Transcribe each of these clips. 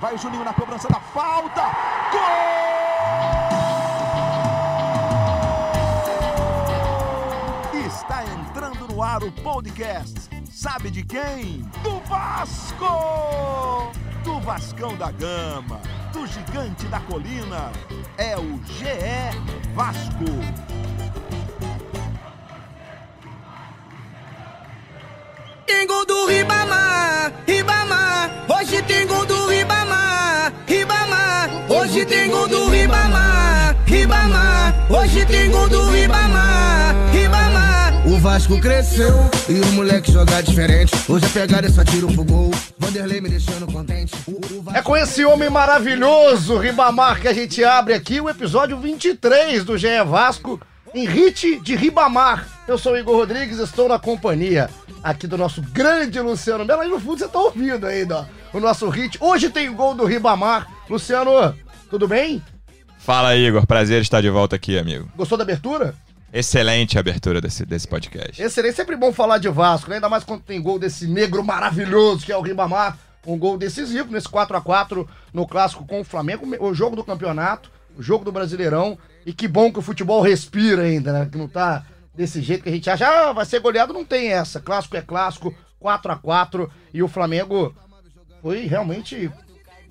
Vai Juninho na cobrança da falta. Gol! Está entrando no ar o podcast. Sabe de quem? Do Vasco! Do Vascão da Gama, do Gigante da Colina. É o GE Vasco. Tem gol do Ribamar, Ribamar. Hoje tem gol do tem gol do Ribamar, Ribamar. Hoje tem gol do Ribamar, Ribamar. O Vasco cresceu e o moleque joga diferente. Hoje a pegada é só tiro pro gol. Vanderlei me deixando contente. O- o Vasco- É com esse homem maravilhoso, Ribamar, que a gente abre aqui o episódio 23 do GE Vasco, em hit de Ribamar. Eu sou o Igor Rodrigues, estou na companhia aqui do nosso grande Luciano Melo. Aí no fundo você tá ouvindo ainda, ó, o nosso hit. Hoje tem o gol do Ribamar. Luciano, tudo bem? Fala, Igor. Prazer estar de volta aqui, amigo. Gostou da abertura? Excelente abertura desse, desse podcast. Excelente, sempre bom falar de Vasco, né? ainda mais quando tem gol desse negro maravilhoso que é o Ribamar. Um gol decisivo nesse 4 a 4 no clássico com o Flamengo, o jogo do campeonato, o jogo do Brasileirão. E que bom que o futebol respira ainda, né? Que não tá desse jeito que a gente acha, ah, vai ser goleado, não tem essa. Clássico é clássico, 4 a 4 e o Flamengo foi realmente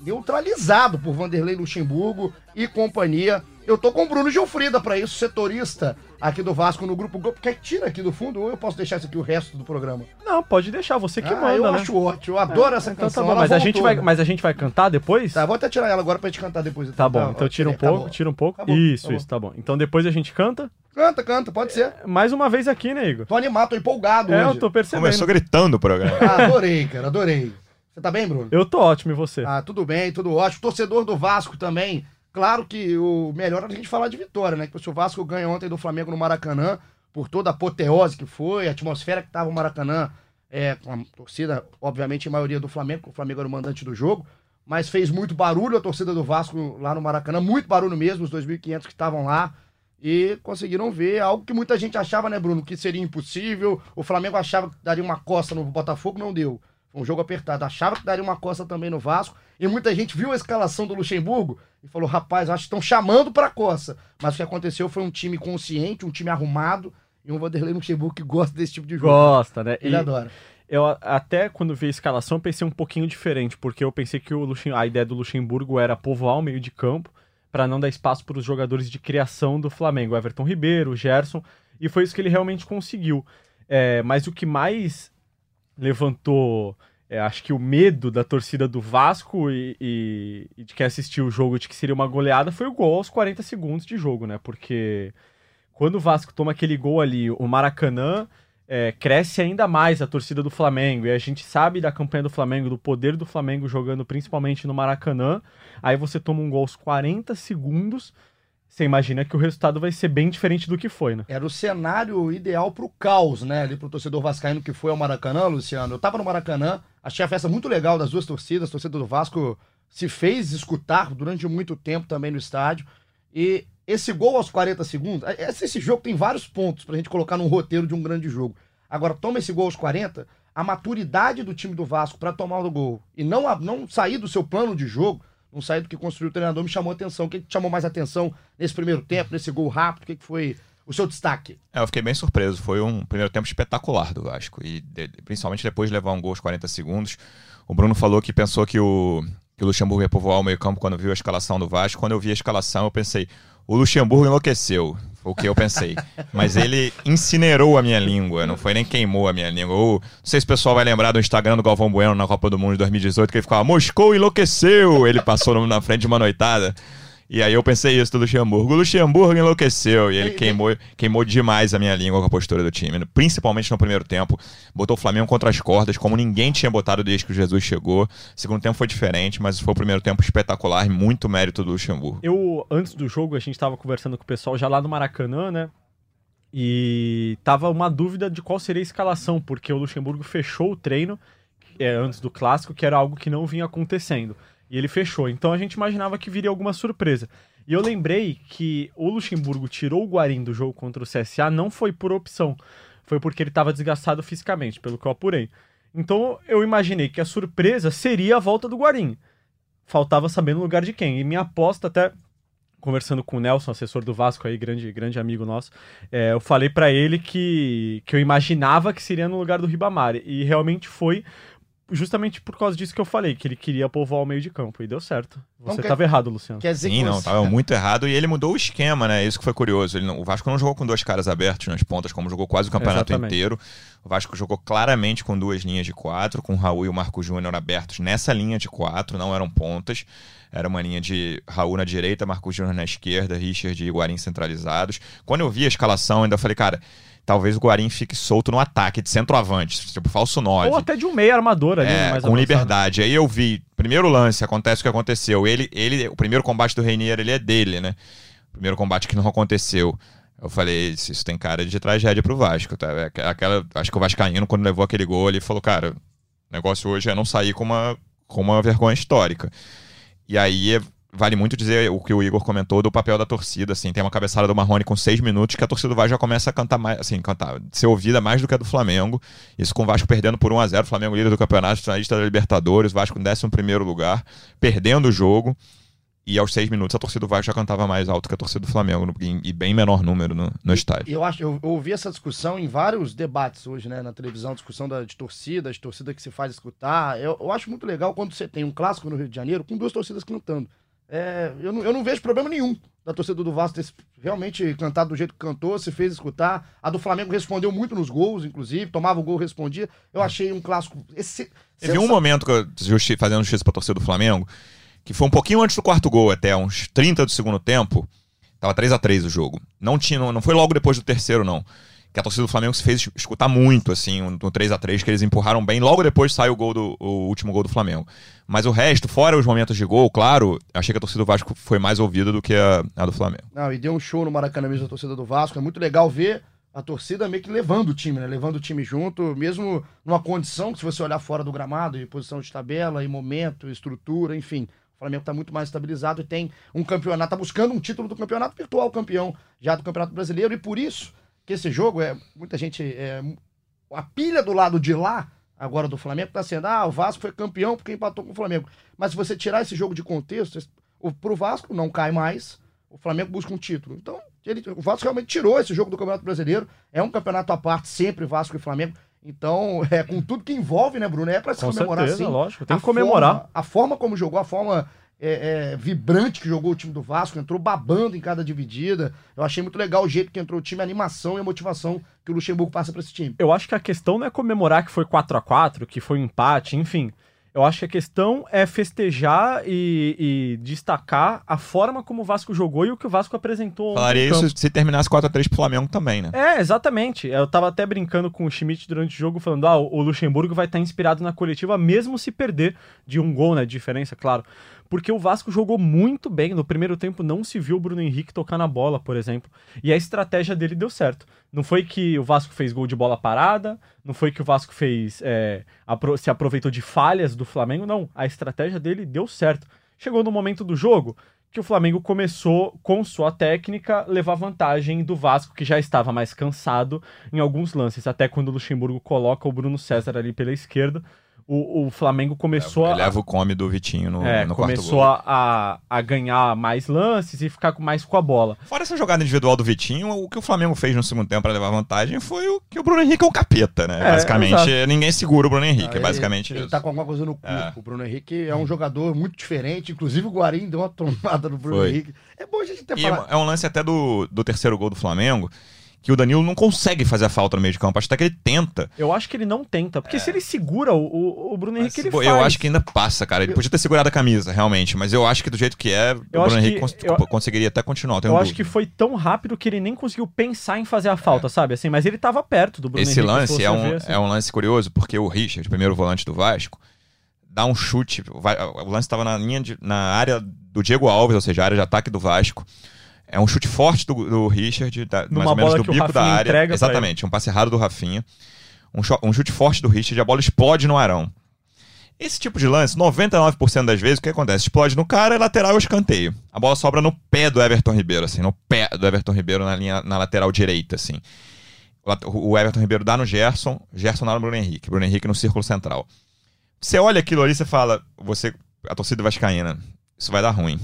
neutralizado por Vanderlei Luxemburgo e companhia. Eu tô com o Bruno Gilfrida pra isso, setorista aqui do Vasco no grupo Globo. Quer que tira aqui do fundo ou eu posso deixar isso aqui o resto do programa? Não, pode deixar, você que ah, manda, eu né? acho ótimo, eu adoro essa Então canção. tá bom, mas a, gente vai, né? mas a gente vai cantar depois? Tá, vou até tirar ela agora pra gente cantar depois. Tá bom, então ó, tira um pouco, tira um pouco. Acabou, isso, isso, tá bom. Então depois a gente canta. Canta, canta, pode ser. Mais uma vez aqui, né, Igor? Tô animado, tô empolgado É, hoje. eu tô percebendo. Começou gritando o programa. Ah, adorei, cara, adorei. Você tá bem, Bruno? Eu tô ótimo, e você? Ah, tudo bem, tudo ótimo. Torcedor do Vasco também. Claro que o melhor é a gente falar de vitória, né? Que se o Vasco ganha ontem do Flamengo no Maracanã, por toda a apoteose que foi, a atmosfera que tava o Maracanã, é, com a torcida, obviamente, em maioria do Flamengo, porque o Flamengo era o mandante do jogo, mas fez muito barulho a torcida do Vasco lá no Maracanã, muito barulho mesmo, os 2.500 que estavam lá, e conseguiram ver algo que muita gente achava, né, Bruno, que seria impossível. O Flamengo achava que daria uma costa no Botafogo, não deu. Foi um jogo apertado. Achava que daria uma costa também no Vasco. E muita gente viu a escalação do Luxemburgo e falou: rapaz, acho que estão chamando pra costa. Mas o que aconteceu foi um time consciente, um time arrumado e um Vanderlei Luxemburgo que gosta desse tipo de jogo. Gosta, né? Ele E adora. eu até quando vi a escalação pensei um pouquinho diferente, porque eu pensei que o Luxem- a ideia do Luxemburgo era povoar o meio de campo para não dar espaço para os jogadores de criação do Flamengo, Everton Ribeiro, Gerson, e foi isso que ele realmente conseguiu. É, mas o que mais levantou, é, acho que o medo da torcida do Vasco e, e- de quem assistiu o jogo de que seria uma goleada foi o gol aos 40 segundos de jogo, né? Porque quando o Vasco toma aquele gol ali, o Maracanã é, cresce ainda mais a torcida do Flamengo. E a gente sabe da campanha do Flamengo, do poder do Flamengo jogando principalmente no Maracanã. Aí você toma um gol aos 40 segundos. Você imagina que o resultado vai ser bem diferente do que foi, né? Era o cenário ideal pro caos, né? Ali pro torcedor vascaíno que foi ao Maracanã, Luciano. Eu tava no Maracanã, achei a festa muito legal das duas torcidas. A torcida do Vasco se fez escutar durante muito tempo também no estádio. E esse gol aos 40 segundos, esse, esse jogo tem vários pontos pra gente colocar num roteiro de um grande jogo. Agora, toma esse gol aos 40, a maturidade do time do Vasco pra tomar o gol e não, não sair do seu plano de jogo, não sair do que construiu o treinador, me chamou a atenção. O que que te chamou mais atenção nesse primeiro tempo, nesse gol rápido? O que que foi o seu destaque? É, eu fiquei bem surpreso. Foi um primeiro tempo espetacular do Vasco. E de- principalmente depois de levar um gol aos 40 segundos. O Bruno falou que pensou que o, que o Luxemburgo ia povoar o meio-campo quando viu a escalação do Vasco. Quando eu vi a escalação, eu pensei, o Luxemburgo enlouqueceu. Foi o que eu pensei. Mas ele incinerou a minha língua, não foi nem queimou a minha língua. Ou, não sei se o pessoal vai lembrar do Instagram do Galvão Bueno na Copa do Mundo de 2018, que ele ficava, Moscou enlouqueceu! Ele passou na frente de uma noitada. E aí eu pensei isso do Luxemburgo. O Luxemburgo enlouqueceu e ele queimou, queimou demais a minha língua com a postura do time. Principalmente no primeiro tempo. Botou o Flamengo contra as cordas, como ninguém tinha botado desde que o Jesus chegou. segundo tempo foi diferente, mas foi o primeiro tempo espetacular e muito mérito do Luxemburgo. Eu, antes do jogo, a gente tava conversando com o pessoal já lá no Maracanã, né? E tava uma dúvida de qual seria a escalação, porque o Luxemburgo fechou o treino é, antes do clássico, que era algo que não vinha acontecendo. E ele fechou. Então a gente imaginava que viria alguma surpresa. E eu lembrei que o Luxemburgo tirou o Guarim do jogo contra o CSA não foi por opção. Foi porque ele estava desgastado fisicamente, pelo que eu apurei. Então eu imaginei que a surpresa seria a volta do Guarim. faltava saber no lugar de quem. E minha aposta até conversando com o Nelson, assessor do Vasco aí, grande, grande amigo nosso, é, eu falei para ele que, que eu imaginava que seria no lugar do Ribamar. E realmente foi justamente por causa disso que eu falei, que ele queria povoar o meio de campo. E deu certo. Você estava errado, Luciano. Quer dizer Sim, que não, você... tava muito errado. E ele mudou o esquema, né? Isso que foi curioso. Ele não- o Vasco não jogou com dois caras abertos nas pontas, como jogou quase o campeonato Exatamente. inteiro. O Vasco jogou claramente com duas linhas de quatro, com o Raul e o Marco Júnior abertos nessa linha de quatro, não eram pontas. Era uma linha de Raul na direita, Marco Júnior na esquerda, Richard e Guarim centralizados. Quando eu vi a escalação, eu ainda falei, cara, talvez o Guarim fique solto no ataque de centroavante, tipo falso 9. Ou até de um meio armador ali, É, com liberdade. Aí eu vi, primeiro lance, acontece o que aconteceu. Ele, ele, o primeiro combate do Reinier, ele é dele, né? Primeiro combate que não aconteceu. Eu falei, isso, isso tem cara de tragédia pro Vasco, tá? É aquela, acho que o Vascaíno, quando levou aquele gol, ele falou, cara, o negócio hoje é não sair com uma, com uma vergonha histórica. E aí vale muito dizer o que o Igor comentou do papel da torcida, assim, tem uma cabeçada do Marrone com seis minutos que a torcida do Vasco já começa a cantar mais, assim, cantar, ser ouvida mais do que a do Flamengo. Isso com o Vasco perdendo por 1 a 0 o Flamengo líder do campeonato, finalista da Libertadores, o Vasco em 11 primeiro lugar, perdendo o jogo. E aos seis minutos a torcida do Vasco já cantava mais alto que a torcida do Flamengo, e bem menor número no, no estádio. Eu acho, eu, eu ouvi essa discussão em vários debates hoje, né, na televisão, discussão da, de torcida, de torcida que se faz escutar. Eu, eu acho muito legal quando você tem um clássico no Rio de Janeiro com duas torcidas cantando. É, eu, não, eu não vejo problema nenhum da torcida do Vasco ter realmente cantado do jeito que cantou, se fez escutar. A do Flamengo respondeu muito nos gols, inclusive, tomava o gol, respondia. Eu achei um clássico. Esse, Teve um momento que eu, justi, fazendo justiça pra torcida do Flamengo, que foi um pouquinho antes do quarto gol, até uns 30 do segundo tempo. Tava 3 a 3 o jogo. Não tinha, não, não foi logo depois do terceiro, não. Que a torcida do Flamengo se fez escutar muito, assim, no 3 a 3 que eles empurraram bem. Logo depois sai o gol do o último gol do Flamengo. Mas o resto, fora os momentos de gol, claro, achei que a torcida do Vasco foi mais ouvida do que a, a do Flamengo. Não, e deu um show no Maracanã mesmo a torcida do Vasco. É muito legal ver a torcida meio que levando o time, né? Levando o time junto, mesmo numa condição que se você olhar fora do gramado, e posição de tabela, e momento, estrutura, enfim. O Flamengo tá muito mais estabilizado e tem um campeonato, tá buscando um título do campeonato virtual campeão já do Campeonato Brasileiro. E por isso que esse jogo é muita gente é, a pilha do lado de lá agora do Flamengo tá sendo, ah, o Vasco foi campeão porque empatou com o Flamengo. Mas se você tirar esse jogo de contexto, o, pro Vasco não cai mais, o Flamengo busca um título. Então, ele, o Vasco realmente tirou esse jogo do Campeonato Brasileiro. É um campeonato à parte, sempre Vasco e Flamengo. Então, é com tudo que envolve, né, Bruno? É pra se Com comemorar certeza, sim. lógico, tem que comemorar. forma- a forma como jogou, a forma é, é, vibrante que jogou o time do Vasco, entrou babando em cada dividida. Eu achei muito legal o jeito que entrou o time, a animação e a motivação que o Luxemburgo passa pra esse time. Eu acho que a questão não é comemorar que foi 4 a 4 que foi um empate, enfim. Eu acho que a questão é festejar e, e destacar a forma como o Vasco jogou e o que o Vasco apresentou. Falaria isso se terminasse 4x3 pro Flamengo também, né? É, exatamente. Eu tava até brincando com o Schmidt durante o jogo, falando: ah, o Luxemburgo vai estar inspirado na coletiva, mesmo se perder de um gol, né? De diferença, claro. Porque o Vasco jogou muito bem. No primeiro tempo não se viu o Bruno Henrique tocar na bola, por exemplo. E a estratégia dele deu certo. Não foi que o Vasco fez gol de bola parada, não foi que o Vasco fez é, se aproveitou de falhas do Flamengo, não. A estratégia dele deu certo. Chegou no momento do jogo que o Flamengo começou, com sua técnica, levar vantagem do Vasco, que já estava mais cansado em alguns lances. Até quando o Luxemburgo coloca o Bruno César ali pela esquerda, o, o Flamengo começou Ele a. leva o come do Vitinho no, É, no quarto começou gol. a, a, ganhar mais lances e ficar mais com a bola. Fora essa jogada individual do Vitinho, o que o Flamengo fez no segundo tempo para levar vantagem foi o que o Bruno Henrique é um capeta, né? É, basicamente, exato. ninguém segura o Bruno Henrique. Ah, é basicamente ele, ele isso. tá com alguma coisa no cu. É. O Bruno Henrique é um jogador muito diferente. Inclusive o Guarim deu uma tomada no Bruno Foi. Henrique. É bom a gente ter E falado. é um lance até do, do terceiro gol do Flamengo, que o Danilo não consegue fazer a falta no meio de campo. Acho até que ele tenta. Eu acho que ele não tenta, porque se ele segura o, o, o Bruno Henrique, ele Pô, faz. eu acho que ainda passa, cara. Ele podia ter segurado a camisa, realmente. Mas eu acho que do jeito que é, o acho Bruno Henrique que- cons- eu- conseguiria até continuar. tenho Eu acho que foi tão rápido que ele nem conseguiu pensar em fazer a falta, sabe? Assim, mas ele tava perto do Bruno Esse Henrique. se lance é um, ver, assim. é um lance curioso, porque o Richard, primeiro volante do Vasco, dá um chute. O lance estava na linha de- na área do Diego Alves, ou seja, a área de ataque do Vasco. É um chute forte do, do Richard, da- mais ou menos do bico da área. Exatamente, um passe errado do Rafinha. Um, um chute forte do Richard, a bola explode no Arão. Esse tipo de lance, 99% das vezes, o que acontece? Explode no cara, é lateral ou escanteio. A bola sobra no pé do Everton Ribeiro, assim, no pé do Everton Ribeiro na linha na lateral direita, assim. O Everton Ribeiro dá no Gerson, Gerson dá no Bruno Henrique, Bruno Henrique no círculo central. Você olha aquilo ali, você fala, você a torcida vascaína, isso vai dar ruim.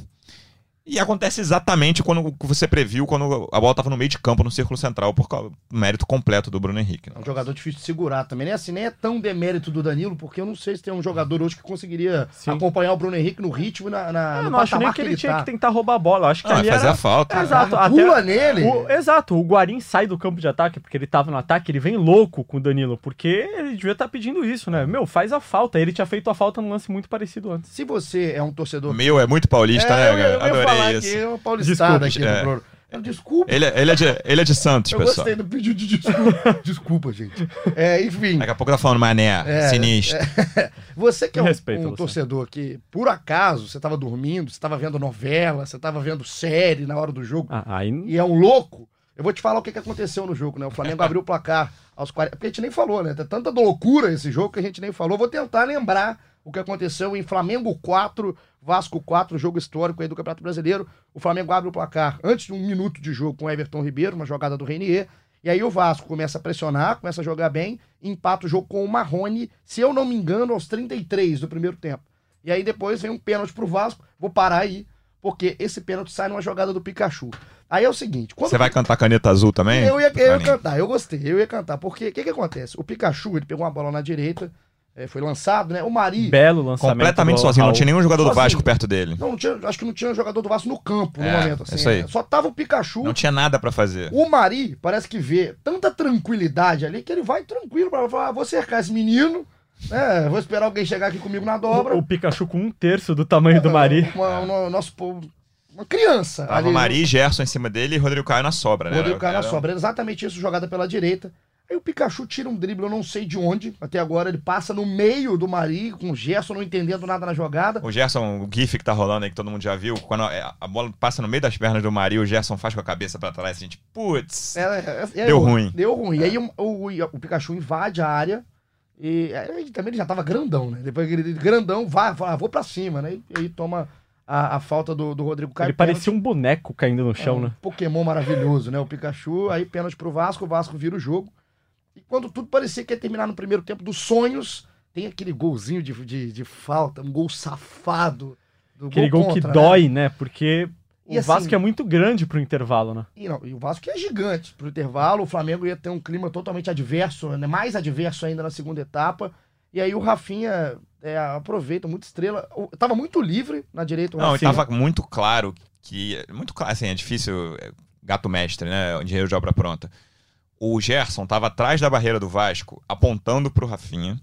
E acontece exatamente quando você previu, quando a bola estava no meio de campo, no círculo central, por causa do mérito completo do Bruno Henrique. É um jogador difícil de segurar também. Nem assim, nem é tão demérito do Danilo, porque eu não sei se tem um jogador hoje que conseguiria Sim. acompanhar o Bruno Henrique no ritmo e na, na, Eu no não acho nem que ele, tinha tá. que tentar roubar a bola. Eu acho que Não, ali fazer era... a falta. Exato. Ah, até- Pula nele. O- exato, o Guarim sai do campo de ataque porque ele tava no ataque, ele vem louco com o Danilo, porque ele devia estar pedindo isso, né? Meu, faz a falta. Ele tinha feito a falta num lance muito parecido antes. Se você é um torcedor. Meu é muito paulista, É, né, eu, eu, eu falar aqui, isso. é uma paulistada Desculpe, aqui é. Bruno. Eu, Desculpa. Ele, é- ele, é de, ele é de Santos, eu pessoal. gostei do pedido de desculpa. desculpa, gente. É, enfim. Daqui a pouco tá falando mané, É, sinistro. Você que é um, um torcedor que, por acaso, você estava dormindo, você estava vendo novela, você estava vendo série na hora do jogo Ah, aí. e é um louco, eu vou te falar o que, que aconteceu no jogo, né? O Flamengo abriu o placar aos 40. Porque a gente nem falou, né? Tem tanta loucura esse jogo que a gente nem falou. Vou tentar lembrar o que aconteceu em Flamengo 4, Vasco 4, jogo histórico aí do Campeonato Brasileiro. O Flamengo abre o placar antes de um minuto de jogo com o Everton Ribeiro, uma jogada do Reinier. E aí o Vasco começa a pressionar, começa a jogar bem, empata o jogo com o Marrone, se eu não me engano, aos 33 do primeiro tempo. E aí depois vem um pênalti pro Vasco. Vou parar aí, porque esse pênalti sai numa jogada do Pikachu. Aí é o seguinte, Você vai cantar caneta azul também? eu ia, eu ia cantar, eu gostei, eu ia cantar. Porque o que, que acontece? O Pikachu, ele pegou uma bola na direita, eh, foi lançado, né? O Mari. Belo lançamento. Completamente do sozinho, não tinha nenhum jogador do Sozinho. Vasco perto dele. Não, não tinha, acho que não tinha jogador do Vasco no campo no É, momento, assim. isso aí. né? Só tava o Pikachu. Não tinha nada pra fazer. O Mari parece que vê tanta tranquilidade ali que ele vai tranquilo pra falar: ah, vou cercar esse menino, né? Vou esperar alguém chegar aqui comigo na dobra. O, o Pikachu com um terço do tamanho do Mari. Uma, uma- nosso povo. Uma criança. Tava Mari e Gerson em cima dele e Rodrigo Caio na sobra, né? Rodrigo Caio na Era- sobra. Era exatamente isso, jogada pela direita. Aí o Pikachu tira um drible, eu não sei de onde. Até agora ele passa no meio do Mari, com o Gerson não entendendo nada na jogada. O Gerson, o GIF que tá rolando aí, que todo mundo já viu, quando a a bola passa no meio das pernas do Mari, o Gerson faz com a cabeça pra trás, a gente, putz. É, é, é, Deu é, ruim. Deu ruim. E aí o, o, o Pikachu invade a área. E aí também ele já tava grandão, né? Depois que ele grandão, vai, fala, ah, vou pra cima, né? E aí toma a, a falta do, do Rodrigo Caio. Ele parecia um boneco caindo no chão, É um né? Pokémon maravilhoso, né? O Pikachu, aí pênalti pro Vasco, o Vasco vira o jogo. E quando tudo parecia que ia terminar no primeiro tempo dos sonhos, tem aquele golzinho de, de, de falta, um gol safado. Do Aquele gol que contra, né? dói, né? Porque E o assim- Vasco é muito grande pro intervalo, né? E, não, e o Vasco é gigante. Pro intervalo, o Flamengo ia ter um clima totalmente adverso, né? mais adverso ainda na segunda etapa. E aí o Rafinha é, aproveita, muito estrela. O- Tava muito livre na direita o Não, e Rafinha. tava muito claro que. Muito claro, assim, é difícil. é, Gato mestre, né? Dinheiro de obra pronta. O Gerson tava atrás da barreira do Vasco, apontando pro Rafinha.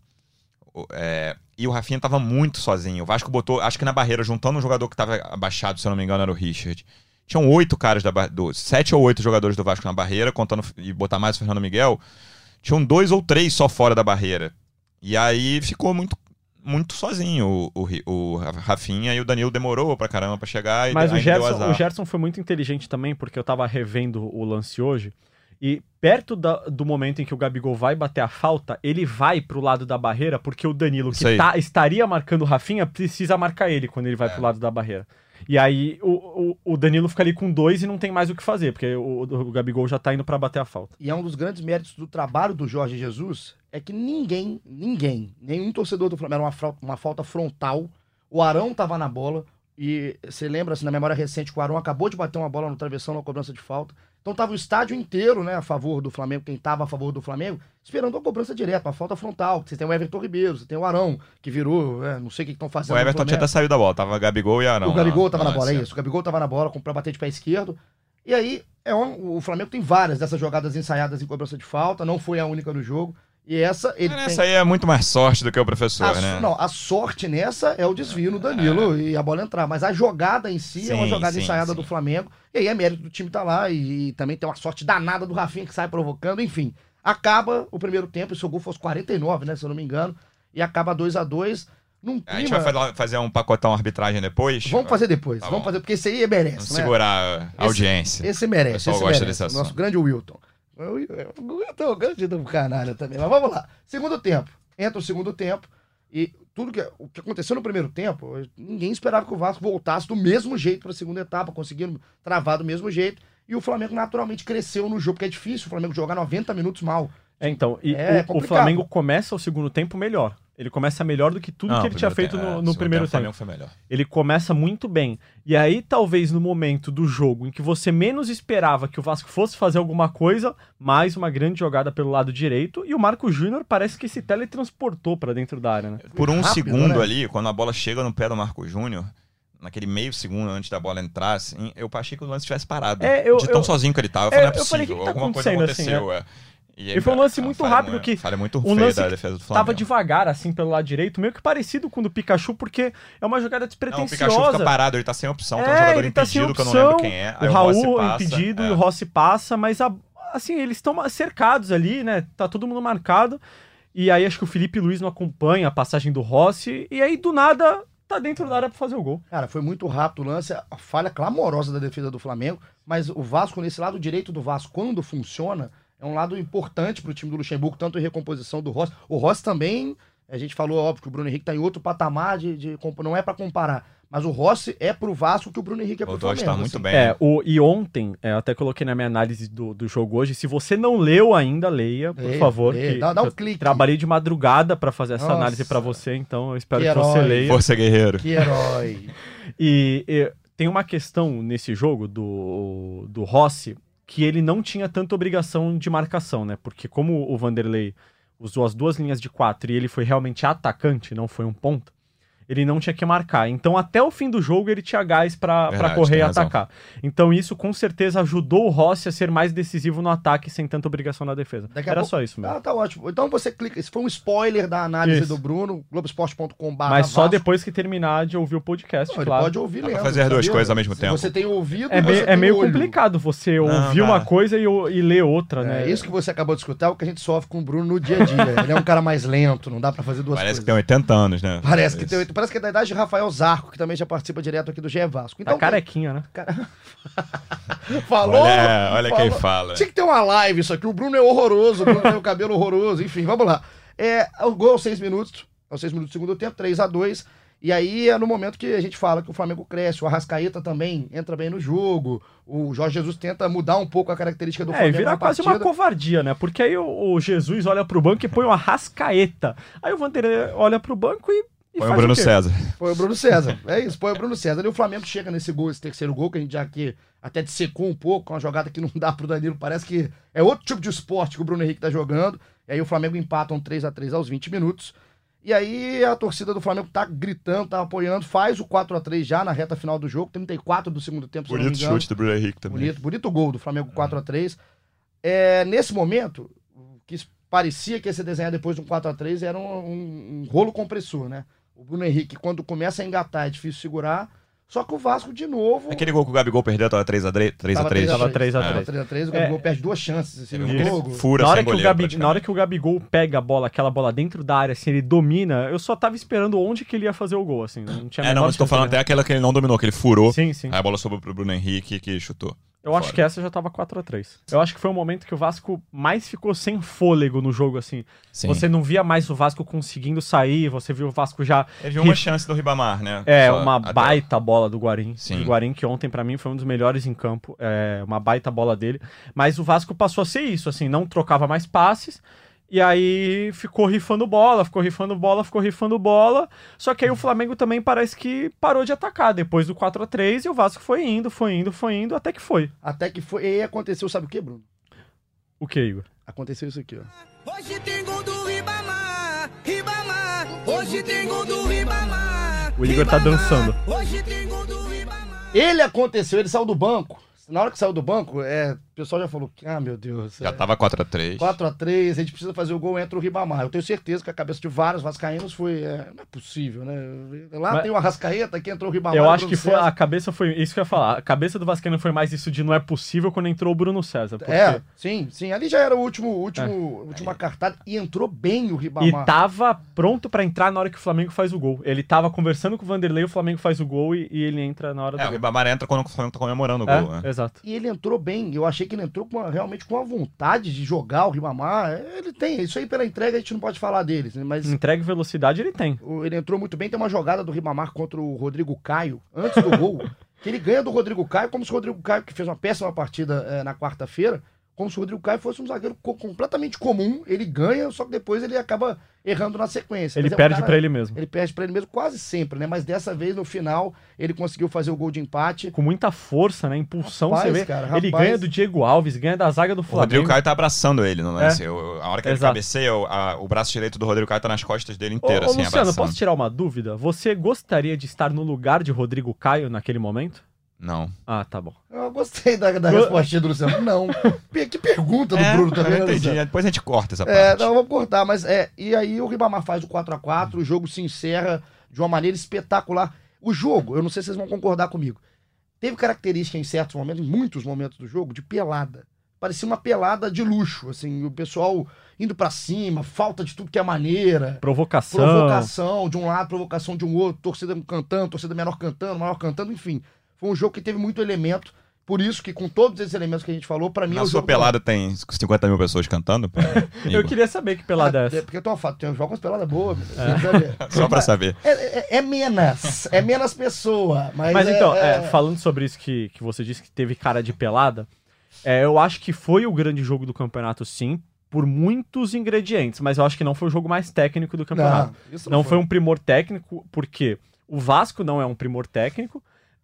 O- é, e o Rafinha tava muito sozinho. O Vasco botou, acho que na barreira, juntando um jogador que tava abaixado, se eu não me engano, era o Richard. Tinham oito caras da do Sete ou oito jogadores do Vasco na barreira, contando e botar mais o Fernando Miguel. Tinham dois ou três só fora da barreira. E aí ficou muito, muito sozinho o, o, o Rafinha e o Danilo demorou pra caramba pra chegar Mas o Gerson, o Gerson foi muito inteligente também, porque eu tava revendo o lance hoje. E perto da- do momento em que o Gabigol vai bater a falta, ele vai pro lado da barreira, porque o Danilo, Isso que tá- estaria marcando o Rafinha, precisa marcar ele quando ele vai É. pro lado da barreira. E aí o, o, o Danilo fica ali com dois e não tem mais o que fazer, porque o, o Gabigol já tá indo pra bater a falta. E é um dos grandes méritos do trabalho do Jorge Jesus, é que ninguém, ninguém, nenhum torcedor do Flamengo, era uma, frau- uma falta frontal. O Arão tava na bola, e você lembra, assim, na memória recente, que o Arão acabou de bater uma bola no travessão na cobrança de falta. Então tava o estádio inteiro, né, a favor do Flamengo, quem tava a favor do Flamengo, esperando a cobrança direta, uma falta frontal. Você tem o Everton Ribeiro, você tem o Arão, que virou, é, não sei o que estão fazendo. O Everton tinha até saído da bola, tava Gabigol e Arão. O Gabigol lá, tava na lá, bola, é isso. O Gabigol tava na bola com- pra bater de pé esquerdo. E aí, é um- o Flamengo tem várias dessas jogadas ensaiadas em cobrança de falta, não foi a única no jogo. E essa, ele Mas tem... Aí é muito mais sorte do que o professor, a, né? Não, a sorte nessa é o desvio no Danilo e a bola entrar. Mas a jogada em si é uma Sim, jogada sim, ensaiada sim. do Flamengo. E aí é mérito do time estar lá. E, e também tem uma sorte danada do Rafinha que sai provocando. Enfim, acaba o primeiro tempo. Esse gol foi aos 49, né? Se eu não me engano. E acaba 2 a 2 num A gente clima... vai fa- fazer um pacotão arbitragem depois. Vamos fazer depois. Tá vamos bom. fazer, porque esse aí merece, Vamos né? segurar a audiência. Esse merece. O esse gosta merece. desse Nosso assunto. grande Wilton. É um grande do canalha também. Mas vamos lá. Segundo tempo. Entra o segundo tempo. E tudo que, o que aconteceu no primeiro tempo, ninguém esperava que o Vasco voltasse do mesmo jeito para a segunda etapa, conseguindo travar do mesmo jeito. E o Flamengo naturalmente cresceu no jogo, porque é difícil o Flamengo jogar 90 minutos mal. É, então, e É o- o. Flamengo começa o segundo tempo melhor. Ele começa melhor do que tudo Não, que ele tinha feito tempo- no, é, no primeiro tempo, o tempo. Flamengo foi melhor. Ele começa muito bem. E aí, talvez no momento do jogo em que você menos esperava que o Vasco fosse fazer alguma coisa, mais uma grande jogada pelo lado direito. E o Marco Júnior parece que se teletransportou pra dentro da área, né? Por um rápido, segundo né? ali, quando a bola chega no pé do Marco Júnior, naquele meio segundo antes da bola entrar, assim, eu achei que o lance tivesse parado. É, eu- de tão eu- sozinho que ele tava. Eu é, falei, não é eu falei, possível. que que tá Alguma coisa acontecendo, aconteceu, é. E, E foi um lance muito falha rápido mu- que Falha muito um lance da defesa do Flamengo. Tava devagar, assim, pelo lado direito, meio que parecido com o do Pikachu, porque é uma jogada Não, o despretensiosa. Pikachu fica parado, ele tá sem opção. tem um É, jogador ele tá sem impedido que eu não opção, lembro quem é. Aí o Raul passa, impedido é. e o Rossi passa, mas a- assim, eles estão cercados ali, né? Tá todo mundo marcado. E aí acho que o Felipe Luiz não acompanha a passagem do Rossi. E aí, do nada, tá dentro da área pra fazer o gol. Cara, foi muito rápido o lance, a falha clamorosa da defesa do Flamengo, mas o Vasco, nesse lado direito do Vasco, quando funciona, é um lado importante pro time do Luxemburgo, tanto em recomposição do Rossi. O Rossi também, a gente falou, óbvio, que o Bruno Henrique tá em outro patamar de. de não é pra comparar, mas o Rossi é pro Vasco que o Bruno Henrique é pro Voltou a Flamengo. estar muito assim. bem. É, o, e ontem, é, eu até coloquei na minha análise do, do jogo hoje. Se você não leu ainda, leia, por favor. dá- dá um clique. Trabalhei de madrugada pra fazer essa Nossa. análise pra você, então eu espero Que que, você leia. Força Guerreiro. Que herói. E, e tem uma questão nesse jogo do, do Rossi que ele não tinha tanta obrigação de marcação, né? Porque como o Vanderlei usou as duas linhas de quatro e ele foi realmente atacante, não foi um ponta, ele não tinha que marcar. Então até o fim do jogo ele tinha gás Verdade, correr e atacar. Então isso com certeza ajudou o Rossi a ser mais decisivo no ataque sem tanta obrigação na defesa. Daqui a Era pouco- só isso mesmo. Ah, tá ótimo. Então você clica. Esse foi um spoiler da análise Isso. do Bruno, globoesporte.com.br. Mas só depois que terminar de ouvir o podcast, Não, ele claro. pode ouvir mesmo. fazer as duas sabia? coisas ao mesmo Se tempo. Você tem ouvido É, meio- você é tem meio olho. complicado você Não, ouvir uma coisa e, e ler outra, né? É isso que você acabou de escutar, é o que a gente sofre com o Bruno no dia a dia. Ele é um cara mais lento, não dá pra fazer duas Parece coisas. que tem 80 anos, né? Parece que, Isso. tem, parece que é da idade de Rafael Zarco, que também já participa direto aqui do GE Vasco. Tá Então, carequinha, né? falou. Olha, olha quem falou. fala. Tinha que ter uma live isso aqui. O Bruno é horroroso, o Bruno tem o cabelo horroroso. Enfim, vamos lá. É, o gol aos seis minutos. Aos seis minutos do segundo tempo, 3 a 2 E aí é no momento que a gente fala que o Flamengo cresce. O Arrascaeta também entra bem no jogo. O Jorge Jesus tenta mudar um pouco a característica do É, e Flamengo. vira na quase partida. uma covardia, né? Porque aí o, o Jesus olha pro banco e põe uma rascaeta. Aí o Vanderlei olha pro banco e Põe o Bruno quê? César. Foi o Bruno César. É isso, foi o Bruno César. E o Flamengo chega nesse gol, esse terceiro gol, que a gente já aqui até dissecou um pouco, uma jogada que não dá pro Danilo. Parece que é outro tipo de esporte que o Bruno Henrique tá jogando. E aí o Flamengo empata um 3 a 3 aos 20 minutos. E aí a torcida do Flamengo tá gritando, tá apoiando, faz o 4 a 3 já na reta final do jogo, 34 do segundo tempo, se Bonito engano. chute do Bruno Henrique também. Bonito, bonito gol do Flamengo 4 a 3 é, Nesse momento, o que parecia que ia ser desenhado depois de um 4 a 3 era um, um- um rolo compressor, né? O Bruno Henrique, quando começa a engatar, é difícil segurar. Só que o Vasco, de novo. Aquele gol que o Gabigol perdeu tava 3x3. 3x3. Tava 3 a 3. Tava 3 a 3 o Gabigol perde duas chances assim, no Ele jogo. Fura Na hora, que o Gabi, na hora que o Gabigol pega a bola, aquela bola dentro da área, assim, ele domina, eu só tava esperando onde que ele ia fazer o gol, assim. Não tinha É, não, mas tô falando de até aquela que ele não dominou, que ele furou. Sim, sim. Aí a bola sobrou pro Bruno Henrique que chutou. Eu acho Fora. que essa já tava 4 a 3 Eu acho que foi o momento que o Vasco mais ficou sem fôlego no jogo, assim. Sim. Você não via mais o Vasco conseguindo sair, você viu o Vasco já. Teve uma chance do Ribamar, né? É, Só uma até- baita bola do Guarim. Sim. O Guarim, que ontem pra mim foi um dos melhores em campo. É, uma baita bola dele. Mas o Vasco passou a ser isso, assim, não trocava mais passes. E aí ficou rifando bola, ficou rifando bola, ficou rifando bola. Só que aí o Flamengo também parece que parou de atacar depois do 4 a 3 e o Vasco foi indo, foi indo, foi indo, até que foi. Até que foi. E aí aconteceu, sabe o que, Bruno? O que, Igor? Aconteceu isso aqui, ó. Hoje tem gol do Ribamar, Ribamar. Hoje tem gol do Ribamar. O Igor tá dançando. Hoje tem gol do Ribamar. Ele aconteceu, ele saiu do banco. Na hora que saiu do banco, é, pessoal já falou: ah, meu Deus. Já é, tava 4x3. 4x3, a gente precisa fazer o gol entre o Ribamar. Eu tenho certeza que a cabeça de vários vascaínos foi. é, não é possível, né? Lá Mas- tem o Arrascaeta, aqui entrou o Ribamar. Eu o acho que foi, a cabeça foi. Isso que eu ia falar. A cabeça do Vascaíno foi mais isso de não é possível quando entrou o Bruno César. Porque... É, sim, sim. Ali já era o último, último, última cartada e entrou bem o É. E Ribamar. tava pronto pra entrar na hora que o Flamengo faz o gol. Ele tava conversando com o Vanderlei, o Flamengo faz o gol e, e ele entra na hora É, o do Ribamar entra quando o Flamengo tá comemorando o É, gol, né? Exato. E ele entrou bem. Eu achei que ele entrou com uma- realmente com a vontade de jogar o Ribamar. Ele tem. Isso aí pela entrega a gente não pode falar deles, né? mas Entrega e velocidade ele tem. ele entrou muito bem. Tem uma jogada do Ribamar contra o Rodrigo Caio, antes do gol, que ele ganha do Rodrigo Caio, como se o Rodrigo Caio, que fez uma péssima partida eh, na quarta-feira, como se o Rodrigo Caio fosse um zagueiro co- completamente comum. Ele ganha, só que depois ele acaba errando na sequência. Ele é um perde cara- pra ele mesmo. Ele perde pra ele mesmo quase sempre, né? Mas dessa vez, no final, ele conseguiu fazer o gol de empate. Com muita força, né? Impulsão, Rapaz, você vê. cara, ele ganha do Diego Alves, ganha da zaga do O Rodrigo Flamengo. Caio tá abraçando ele no lance. É. Eu- a hora que ele Exato. cabeceia, o, a- o braço direito do Rodrigo Caio tá nas costas dele Ô, inteiro, ô, assim, Luciano, abraçando. posso tirar uma dúvida? Você gostaria de estar no lugar de Rodrigo Caio naquele momento? Não. Ah, tá bom. Eu gostei da, da resposta do Luciano. Não. Que pergunta do É, Bruno também, eu né, entendi. Luciano? Depois a gente corta essa É, parte. não, vamos cortar, mas é. E aí o Ribamar faz o 4x4, o jogo se encerra de uma maneira espetacular. O jogo, eu não sei se vocês vão concordar comigo, teve característica em certos momentos, em muitos momentos do jogo, de pelada. Parecia uma pelada de luxo, assim, o pessoal indo pra cima, falta de tudo que é maneira. Provocação. Provocação de um lado, provocação de um outro, torcida cantando, torcida menor cantando, maior cantando, enfim. Foi um jogo que teve muito elemento. Por isso que, com todos esses elementos que a gente falou, pra mim é Na o sua jogo. pelada tem 50 mil pessoas cantando? Eu queria saber que pelada é Ah, essa. porque eu tô uma tem jogos pelada boa. Só pra saber. É, é- é menos, é menos pessoa. Mas, Mas é- então, é- é, falando sobre isso que, que você disse que teve cara de pelada, é, eu acho que foi o grande jogo do campeonato, sim, por muitos ingredientes, mas eu acho que não foi o jogo mais técnico do campeonato. Não, isso Não foi um primor técnico, porque o Vasco não é um primor técnico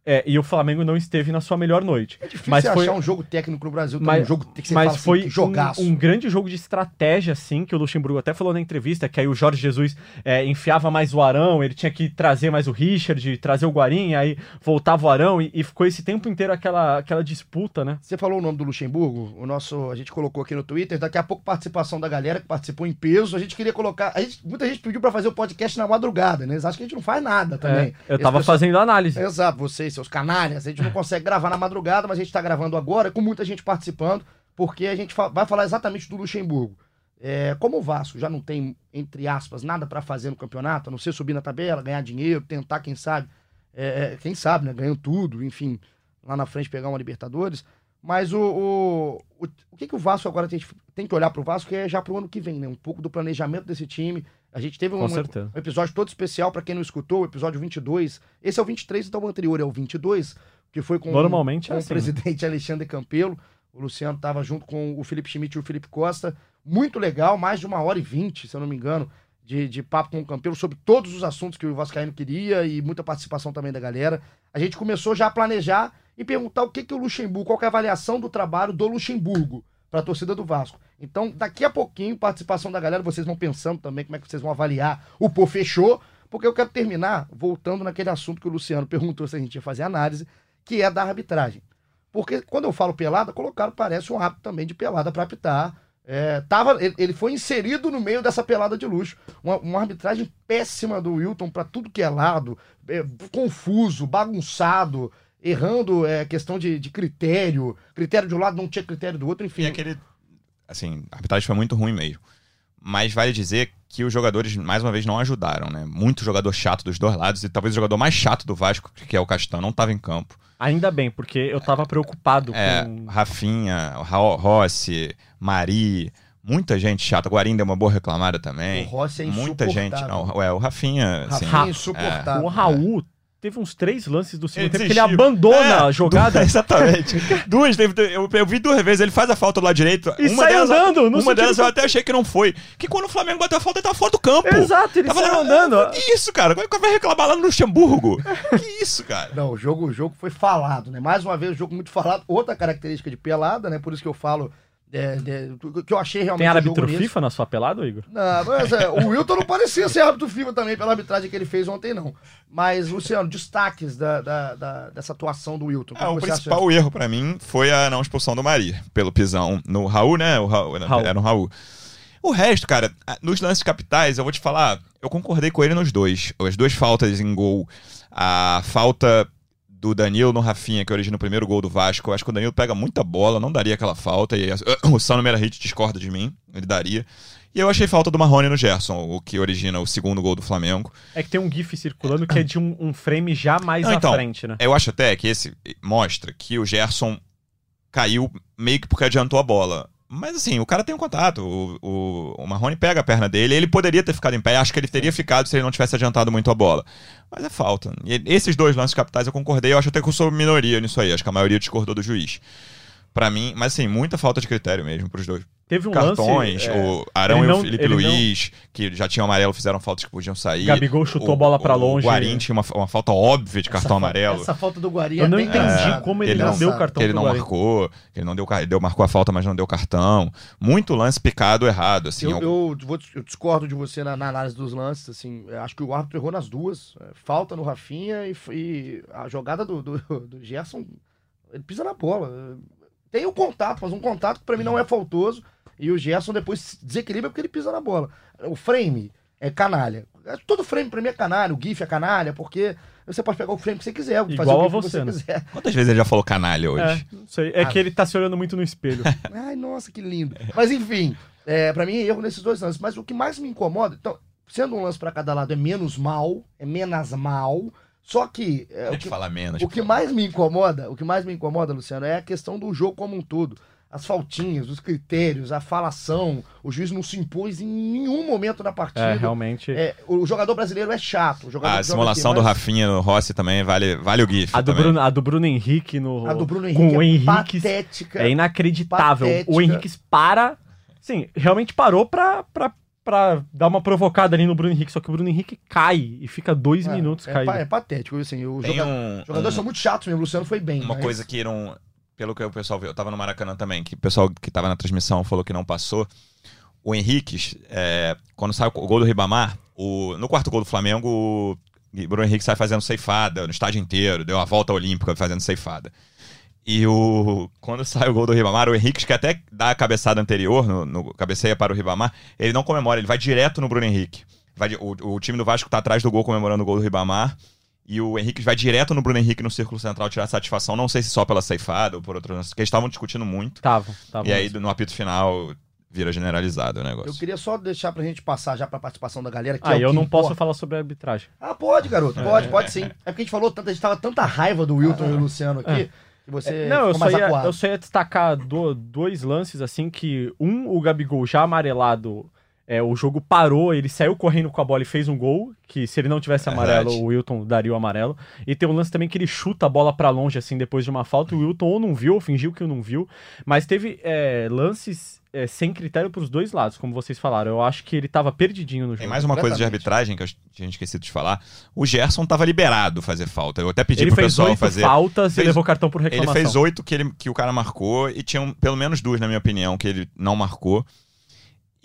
é, e o Flamengo não esteve na sua melhor noite. É difícil mas você foi- achar um jogo técnico no Brasil, Mas- um jogo que você Mas fala assim, foi que jogaço. um, um grande jogo de estratégia, assim, que o Luxemburgo até falou na entrevista, que aí o Jorge Jesus é, enfiava mais o Arão, ele tinha que trazer mais o Richard, trazer o Guarim, aí voltava o Arão, e, e ficou esse tempo inteiro aquela, aquela disputa, né? Você falou o nome do Luxemburgo, o nosso, a gente colocou aqui no Twitter, daqui a pouco participação da galera que participou em peso, a gente queria colocar, a gente- muita gente pediu pra fazer o podcast na madrugada, né? Eles acham que a gente não faz nada também. É, eu Esse tava pessoal- fazendo análise. Exato, vocês, seus canalhas, a gente não consegue gravar na madrugada, mas a gente tá gravando agora, com muita gente participando, porque a gente vai falar exatamente do Luxemburgo. É, como o Vasco já não tem, entre aspas, nada pra fazer no campeonato, a não ser subir na tabela, ganhar dinheiro, tentar, quem sabe, é, é, quem sabe, né, ganhando tudo, enfim, lá na frente pegar uma Libertadores, mas o, o, o, o que, que o Vasco agora tem, tem que olhar pro Vasco é já pro ano que vem, né, um pouco do planejamento desse time, a gente teve um, um episódio todo especial pra quem não escutou, o episódio 22. Esse é o 23, então o anterior é o 22, que foi com, Normalmente com é o assim, presidente Alexandre Campelo. O Luciano estava junto com o Felipe Schmidt e o Felipe Costa. Muito legal, mais de uma hora e vinte, se eu não me engano, de, de papo com o Campelo sobre todos os assuntos que o Vascaíno queria e muita participação também da galera. A gente começou já a planejar e perguntar o que, que o Luxemburgo, qual que é a avaliação do trabalho do Luxemburgo para a torcida do Vasco. Então, daqui a pouquinho, participação da galera, vocês vão pensando também como é que vocês vão avaliar o Pô Fechou, porque eu quero terminar voltando naquele assunto que o Luciano perguntou se a gente ia fazer análise, que é da arbitragem. Porque quando eu falo pelada, colocaram, parece um árbitro também de pelada para apitar. É, tava, ele, ele foi inserido no meio dessa pelada de luxo. Uma, uma arbitragem péssima do Wilton para tudo que é lado, é, confuso, bagunçado, errando é, questão de, de critério. Critério de um lado não tinha critério do outro, enfim. E aquele. Assim, a arbitragem foi muito ruim mesmo. Mas vale dizer que os jogadores, mais uma vez, não ajudaram, né? Muito jogador chato dos dois lados. E talvez o jogador mais chato do Vasco, que é o Castan, não estava em campo. Ainda bem, porque eu tava preocupado É, com. Rafinha, Ra- Rossi, Mari, muita gente chata. Guarim deu uma boa reclamada também. O Rossi é Muita gente. insuportável. Não, é, o Rafinha. Assim, Rafinha Ra- é insuportável. O Raul teve uns três lances do segundo Ele tempo que ele abandona É, a jogada. du- Exatamente. Duas, teve- eu, eu vi duas vezes, ele faz a falta do lado direito. E sai delas, andando, no Uma sentido delas que- eu até achei que não foi. Que quando o Flamengo bateu a falta, ele tava fora do campo. Exato, ele Tava saiu lá- andando. Que isso, cara? Como é que vai reclamar lá no Luxemburgo? que isso, cara? Não, o jogo, o jogo foi falado, né? Mais uma vez, o jogo muito falado. Outra característica de pelada, né? Por isso que eu falo é, de- do- que eu achei realmente Tem árbitro. FIFA na sua pelada, Igor? Não, mas é, o Wilton não parecia ser árbitro FIFA também, pela arbitragem que ele fez ontem, não. Mas, Luciano, destaques da, da- da- dessa atuação do Wilton. É, o você acha? principal erro pra mim foi a não expulsão do Mari pelo pisão no Raul, né? O Raul, Raul. Era no Raul. O resto, cara, nos lances capitais, eu vou te falar, eu concordei com ele nos dois. As duas faltas em gol. A falta do Danilo no Rafinha, que origina o primeiro gol do Vasco. Eu acho que o Danilo pega muita bola, não daria aquela falta. E o Sano Merahit discorda de mim, ele daria. E eu achei falta do Marrone no Gerson, o que origina o segundo gol do Flamengo. É que tem um GIF circulando que é de um, um frame já mais Não, à então, frente, né? Eu acho até que esse mostra que o Gerson caiu meio que porque adiantou a bola. Mas assim, o cara tem um contato. O, o, o Marrone pega a perna dele. Ele poderia ter ficado em pé. Acho que ele teria ficado se ele não tivesse adiantado muito a bola. Mas é falta. E esses dois lances capitais eu concordei. Eu acho até que eu sou minoria nisso aí. Acho que a maioria discordou do juiz. Pra mim, mas assim, muita falta de critério mesmo pros dois. Teve um cartões, lance. é, o Arão ele e não- o Felipe ele não- Luiz, que já tinham amarelo, fizeram faltas que podiam sair. Gabigol chutou a bola pra longe. O Guarim tinha uma, uma falta óbvia de cartão Essa amarelo. Essa falta do Guarim Eu é não entendi engraçada. como ele Ele não não deu o cartão que ele não Guarim. marcou, que ele não deu, deu, marcou a falta, mas não deu cartão. Muito lance picado errado, assim. Eu, eu, vou- eu discordo de você na, na análise dos lances, assim, eu acho que o árbitro errou nas duas, é, falta no Rafinha e, e a jogada do, do, do Gerson, ele pisa na bola, é, tem o contato, mas um contato que pra mim não é faltoso, e o Gerson depois se desequilibra porque ele pisa na bola. O frame é canalha, É, todo frame pra mim é canalha, o GIF é canalha, porque você pode pegar o frame que você quiser, fazer Igual o a GIF que você, você né? quiser. Quantas vezes ele já falou canalha É, hoje? não sei. É Ah. que ele tá se olhando muito no espelho. Ai, nossa, que lindo. Mas enfim, é, para mim é erro nesses dois lances. Mas o que mais me incomoda, então, sendo um lance pra cada lado é menos mal, é menos mal. Só que é, o que, menos. o que mais me incomoda, o que mais me incomoda, Luciano, é a questão do jogo como um todo. As faltinhas, os critérios, a falação, o juiz não se impôs em nenhum momento na partida. É, realmente. É, o jogador brasileiro é chato. O jogador A simulação aqui, do mas Rafinha no Rossi também vale, vale o GIF. A do, também. Bruno, a do Bruno Henrique no. A do Bruno com Henrique o é Henrique patética. é inacreditável. patética. O Henrique para. Sim, realmente parou pra, pra, pra dar uma provocada ali no Bruno Henrique. Só que o Bruno Henrique cai e fica dois É, minutos é, pa- é patético. Assim, o Tem joga- um, Os jogadores um- são muito chatos mesmo. O Luciano foi bem. uma mas- coisa que não. Pelo que o pessoal viu, eu tava no Maracanã também, que o pessoal que tava na transmissão falou que não passou. O Henrique, é, quando sai o gol do Ribamar, o, no quarto gol do Flamengo, o Bruno Henrique sai fazendo ceifada no estádio inteiro, deu a volta olímpica fazendo ceifada. E o, quando sai o gol do Ribamar, o Henrique, que até dá a cabeçada anterior, no, no cabeceia para o Ribamar, ele não comemora, ele vai direto no Bruno Henrique. Vai o, o time do Vasco tá atrás do gol comemorando o gol do Ribamar. E o Henrique vai direto no Bruno Henrique no círculo central tirar satisfação. Não sei se só pela ceifada ou por outros. Porque eles estavam discutindo muito. Tava, tava. e aí, no apito final, vira generalizado o negócio. Eu queria só deixar pra gente passar já pra participação da galera. Que Ah, é eu que não posso importa. falar sobre a arbitragem. Ah, pode, garoto. Pode, pode sim. É porque a gente falou tanto, a gente tava tanta raiva do Wilton e do Luciano aqui, que você É, não, eu só, ia, eu só ia destacar do- dois lances, assim, que um, o Gabigol já amarelado, é, o jogo parou, ele saiu correndo com a bola e fez um gol, que se ele não tivesse amarelo, Verdade. o Wilton daria o amarelo. E tem um lance também que ele chuta a bola pra longe, assim, depois de uma falta, e o Wilton ou não viu, ou fingiu que não viu, mas teve é, lances é, sem critério pros dois lados, como vocês falaram. Eu acho que ele tava perdidinho no jogo. Tem mais uma coisa de arbitragem que eu tinha esquecido de falar. O Gerson tava liberado fazer falta. Eu até pedi Ele pro fez pessoal oito fazer. faltas Fez- e levou cartão por Ele reclamação. fez oito que, ele, que o cara marcou e tinham pelo menos duas, na minha opinião, que ele não marcou.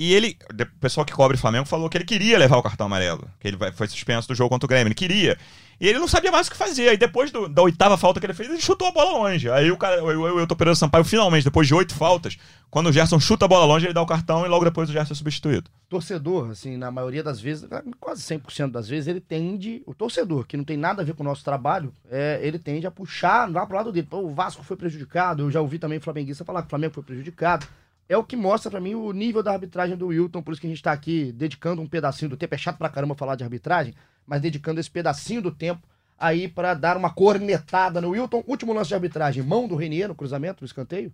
E ele, o pessoal que cobre o Flamengo falou que ele queria levar o cartão amarelo, que ele foi suspenso do jogo contra o Grêmio, ele queria. E ele não sabia mais o que fazer. Aí depois do- da oitava falta que ele fez, ele chutou a bola longe. Aí o cara, o, o, o Elton Pereira Sampaio, finalmente, depois de oito faltas, quando o Gerson chuta a bola longe, ele dá o cartão e logo depois o Gerson é substituído. torcedor, assim, na maioria das vezes, quase 100% das vezes, ele tende, o torcedor, que não tem nada a ver com o nosso trabalho, é, ele tende a puxar lá pro lado dele. Pô, o Vasco foi prejudicado, eu já ouvi também flamenguista falar que o Flamengo foi prejudicado. É o que mostra pra mim o nível da arbitragem do Wilton, por isso que a gente tá aqui dedicando um pedacinho do tempo. É chato pra caramba falar de arbitragem, mas dedicando esse pedacinho do tempo aí pra dar uma cornetada no Wilton. Último lance de arbitragem, mão do Renier no cruzamento, no escanteio.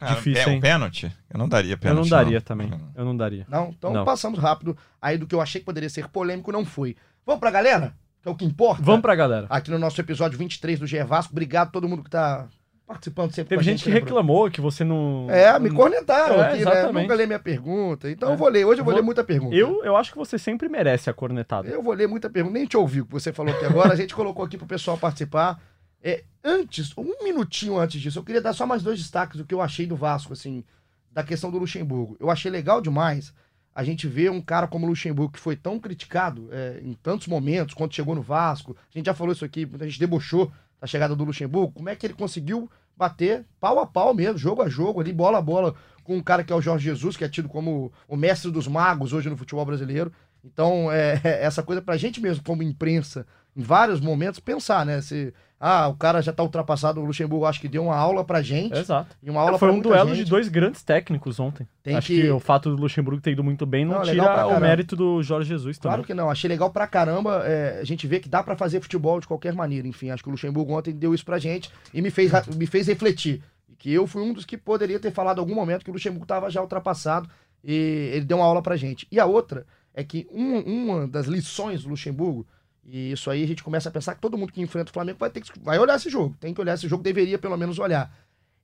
Difícil, é, um pênalti? Eu não daria Eu pênalti. não daria também. Eu não daria. Não? Então Não. passamos rápido. Aí do que eu achei que poderia ser polêmico, não foi. Vamos pra galera? Que é o que importa? Vamos pra galera. Aqui no nosso episódio 23 do GE Vasco. Obrigado a todo mundo que tá participando sempre Teve a gente que né, Bruno? reclamou que você não. É, me cornetaram É, aqui, né? exatamente. Nunca lê minha pergunta. Então É. eu vou ler. Hoje eu vou, Vou- ler muita pergunta. Eu, eu acho que você sempre merece a cornetada. Eu vou ler muita pergunta. Nem te ouvi o que você falou aqui agora. A gente colocou aqui pro pessoal participar. É, antes, um minutinho antes disso, eu queria dar só mais dois destaques do que eu achei do Vasco, assim, da questão do Luxemburgo. Eu achei legal demais a gente ver um cara como o Luxemburgo, que foi tão criticado é, em tantos momentos, quando chegou no Vasco. A gente já falou isso aqui, muita gente debochou da chegada do Luxemburgo. Como é que ele conseguiu bater pau a pau mesmo, jogo a jogo, ali, bola a bola, com um cara que é o Jorge Jesus, que é tido como o mestre dos magos hoje no futebol brasileiro. Então, é, essa coisa pra gente mesmo, como imprensa, em vários momentos, pensar, né? Se, ah, o cara já tá ultrapassado, o Luxemburgo acho que deu uma aula pra gente. Exato. E uma aula Foi pra um duelo gente. de dois grandes técnicos ontem. Tem Acho que- que... o fato do Luxemburgo ter ido muito bem não, Não, tira o mérito do Jorge Jesus também. Claro que não, achei legal pra caramba. é, a gente vê que dá pra fazer futebol de qualquer maneira. Enfim, acho que o Luxemburgo ontem deu isso pra gente e me fez, me fez refletir. Que eu fui um dos que poderia ter falado em algum momento que o Luxemburgo tava já ultrapassado e ele deu uma aula pra gente. E a outra é que um- uma das lições do Luxemburgo, e isso aí a gente começa a pensar que todo mundo que enfrenta o Flamengo vai ter que vai olhar esse jogo. Tem que olhar esse jogo, deveria pelo menos olhar.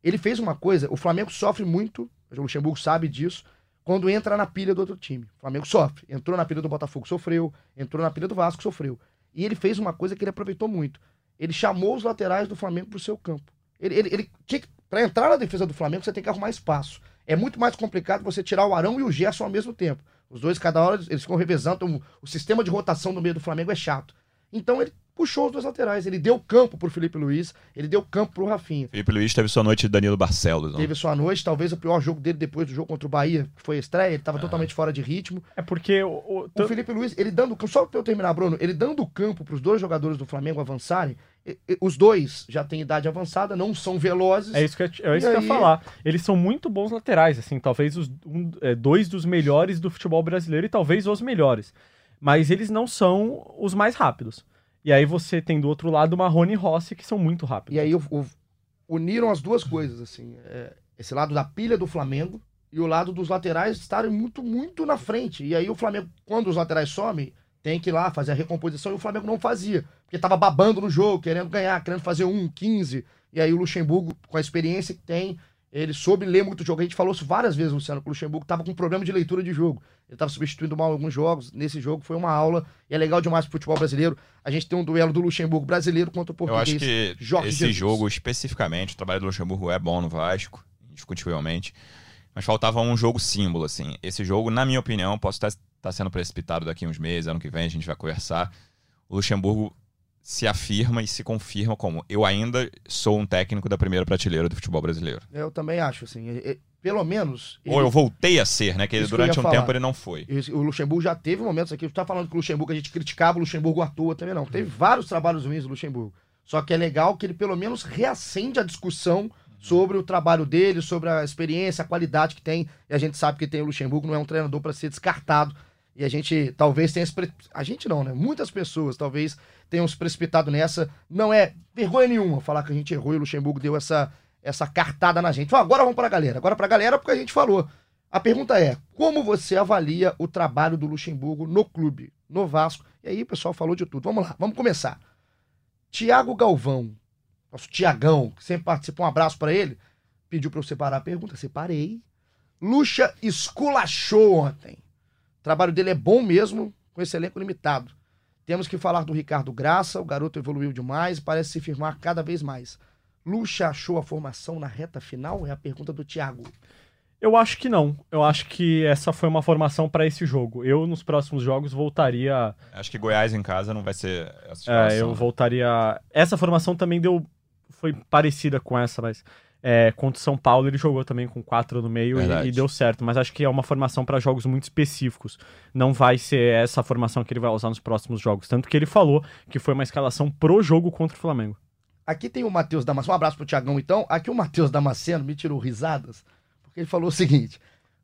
Ele fez uma coisa, o Flamengo sofre muito, o Luxemburgo sabe disso, quando entra na pilha do outro time. O Flamengo sofre. Entrou na pilha do Botafogo, sofreu. Entrou na pilha do Vasco, sofreu. E ele fez uma coisa que ele aproveitou muito. Ele chamou os laterais do Flamengo pro seu campo. Ele, ele, ele tinha que, pra entrar na defesa do Flamengo, você tem que arrumar espaço. É muito mais complicado você tirar o Arão e o Gerson ao mesmo tempo. Os dois, cada hora, eles ficam revezando. Então, o sistema de rotação no meio do Flamengo é chato. Então ele puxou os dois laterais. Ele deu campo pro Felipe Luiz, ele deu campo pro Rafinha. Felipe Luiz teve sua noite de Danilo Barcelos. Não? Teve sua noite, talvez o pior jogo dele depois do jogo contra o Bahia, que foi a estreia, ele tava totalmente fora de ritmo. É porque o, o- O Felipe Luiz, ele dando, só pra eu terminar, Bruno, ele dando campo pros dois jogadores do Flamengo avançarem, os dois já têm idade avançada, não são velozes. É isso que eu, é isso E que eu ia aí? falar. Eles são muito bons laterais, assim, talvez os, um- é, dois dos melhores do futebol brasileiro e talvez os melhores. Mas eles não são os mais rápidos. E aí você tem do outro lado Marrone e Rossi, que são muito rápidos. E aí o- o- uniram as duas coisas, assim. é, esse lado da pilha do Flamengo e o lado dos laterais estarem muito, muito na frente. E aí o Flamengo, quando os laterais somem, tem que ir lá fazer a recomposição e o Flamengo não fazia. Porque tava babando no jogo, querendo ganhar, querendo fazer um, 15. E aí o Luxemburgo, com a experiência que tem, ele soube ler muito o jogo. A gente falou isso várias vezes, Luciano, que o Luxemburgo tava com problema de leitura de jogo. Ele tava substituindo mal alguns jogos. Nesse jogo foi uma aula. E é legal demais pro futebol brasileiro. A gente tem um duelo do Luxemburgo brasileiro contra o Eu português. acho que Jorge esse Jesus. jogo especificamente, o trabalho do Luxemburgo é bom no Vasco, indiscutivelmente. Mas faltava um jogo símbolo, assim. Esse jogo, na minha opinião, posso estar, estar sendo precipitado daqui uns meses, ano que vem a gente vai conversar. O Luxemburgo se afirma e se confirma como eu ainda sou um técnico da primeira prateleira do futebol brasileiro. Eu também acho, assim. pelo menos. Ou eu voltei a ser, né? Que ele, que durante um falar. tempo ele não foi. O Luxemburgo já teve momentos aqui. Tu tá falando que o Luxemburgo, a gente criticava o Luxemburgo à toa também, não. Teve vários trabalhos ruins do Luxemburgo. Só que é legal que ele pelo menos reacende a discussão sobre o trabalho dele, sobre a experiência, a qualidade que tem. E a gente sabe que tem o Luxemburgo, não é um treinador para ser descartado. E a gente talvez tenha. A gente não, né? Muitas pessoas talvez tenham se precipitado nessa. Não é vergonha nenhuma falar que a gente errou e o Luxemburgo deu essa, essa cartada na gente. Fala, agora vamos pra galera. Agora pra galera porque a gente falou. A pergunta é: como você avalia o trabalho do Luxemburgo no clube, no Vasco? E aí o pessoal falou de tudo. Vamos lá, vamos começar. Tiago Galvão, nosso Tiagão, que sempre participa, um abraço pra ele, pediu pra eu separar a pergunta, separei. Luxa esculachou ontem. O trabalho dele é bom mesmo, com esse elenco limitado. Temos que falar do Ricardo Graça, o garoto evoluiu demais e parece se firmar cada vez mais. Luxa achou a formação na reta final? É a pergunta do Thiago. Eu acho que não. Eu acho que essa foi uma formação para esse jogo. Eu, nos próximos jogos, voltaria. Acho que Goiás em casa não vai ser essa É, situação. eu né? voltaria. Essa formação também deu. Foi parecida com essa, mas. É, contra o São Paulo ele jogou também com quatro no meio e, e deu certo. Mas acho que é uma formação para jogos muito específicos. Não vai ser essa formação que ele vai usar nos próximos jogos. Tanto que ele falou que foi uma escalação pro jogo contra o Flamengo. Aqui tem o Matheus Damasceno. Um abraço pro Tiagão, então. Aqui o Matheus Damasceno me tirou risadas, porque ele falou o seguinte.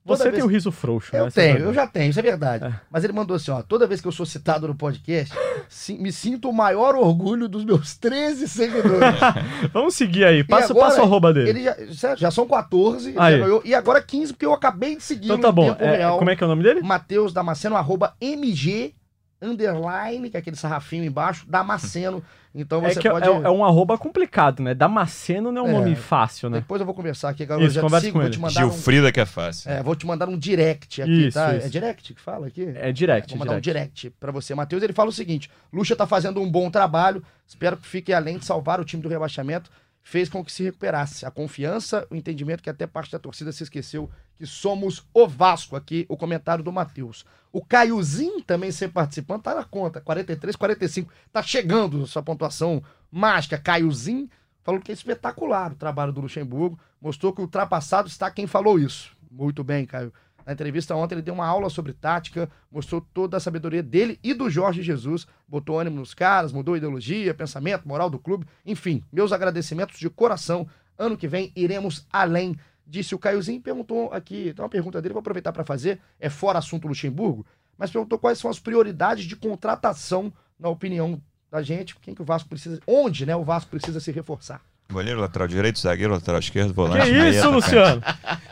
Você vez- tem o riso frouxo, né? Eu é a tenho, eu já tenho, isso é verdade. É. Mas ele mandou assim, ó, toda vez que eu sou citado no podcast, si- me sinto o maior orgulho dos meus 13 seguidores. Vamos seguir aí. Passa, agora, passa o arroba dele. Ele já, sério, já são 14, ele Aí. já ganhou, e agora 15, porque eu acabei de seguir Então tá bom. tempo É, real. como é que é o nome dele? Matheus Damasceno, arroba MG, underline, que é aquele sarrafinho embaixo, Damasceno. Então É você que é- pode... é, é um arroba complicado, né? Damasceno não é um É. nome fácil, né? Depois eu vou conversar aqui, galera. Isso, eu já te conversa sigo, com vou ele. te mandar um... Gilfrida que é fácil. É, vou te mandar um direct aqui, Isso, tá? isso. É direct que fala aqui? É direct, Vou mandar direct. um direct pra você, Matheus. Ele fala o seguinte: Lucha tá fazendo um bom trabalho. Espero que fique além de salvar o time do rebaixamento. Fez com que se recuperasse a confiança, o entendimento que até parte da torcida se esqueceu que somos o Vasco aqui, o comentário do Matheus. O Caiozinho também sempre participando, tá na conta, 43, 45. Tá chegando sua pontuação mágica. Caiozinho falou que é espetacular o trabalho do Luxemburgo. Mostrou que ultrapassado está quem falou isso. Muito bem, Caio. Na entrevista ontem ele deu uma aula sobre tática, mostrou toda a sabedoria dele e do Jorge Jesus, botou ânimo nos caras, mudou ideologia, pensamento, moral do clube, enfim, meus agradecimentos de coração. Ano que vem iremos além, disse o Caiozinho. Perguntou aqui, tem uma pergunta dele, vou aproveitar para fazer, é fora assunto Luxemburgo, mas perguntou quais são as prioridades de contratação, na opinião da gente, quem que o Vasco precisa, onde, né, o Vasco precisa se reforçar. Goleiro, lateral direito, zagueiro, lateral esquerdo, volante. Que meia, isso, atacante. Luciano?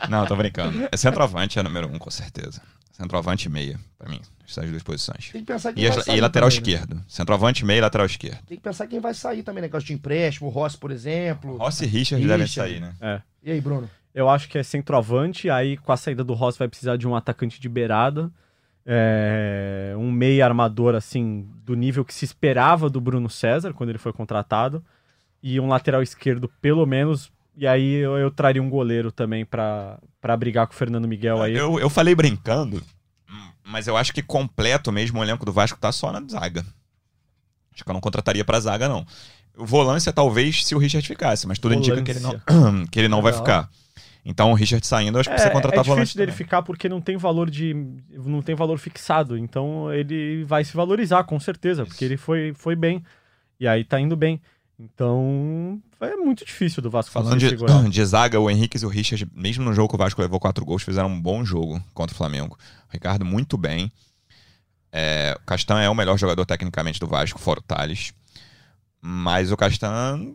Não, tô brincando. É centroavante, é número um, com certeza. Centroavante e meia, pra mim. Essas duas posições. Tem que pensar quem E, vai sair e lateral também, né? esquerdo. Centroavante, meia e lateral esquerdo. Tem que pensar quem vai sair também, né? Negócio de empréstimo, o Rossi, por exemplo. Rossi e Richard devem Richard. sair, né? É. E aí, Bruno? Eu acho que é centroavante, aí com a saída do Ross vai precisar de um atacante de beirada. é, um meia armador, assim, do nível que se esperava do Bruno César quando ele foi contratado. E um lateral esquerdo, pelo menos. E aí eu, eu traria um goleiro também pra, pra brigar com o Fernando Miguel aí. Eu, eu falei brincando, mas eu acho que completo mesmo o elenco do Vasco tá só na zaga. Acho que eu não contrataria pra zaga, não. O volância talvez se o Richard ficasse, mas tudo indica que ele não, que ele não vai ficar. Então o Richard saindo, eu acho que É, precisa é contratar difícil volante. dele também. ficar porque não tem valor de não tem valor fixado, então ele vai se valorizar com certeza, porque ele foi, foi bem e aí tá indo bem. Então é muito difícil do Vasco Falando de, de zaga, o Henrique e o Richard, mesmo no jogo que o Vasco levou quatro gols, fizeram um bom jogo contra o Flamengo. O Ricardo muito bem. É, o Castan é o melhor jogador tecnicamente do Vasco, fora o Thales. Mas o Castan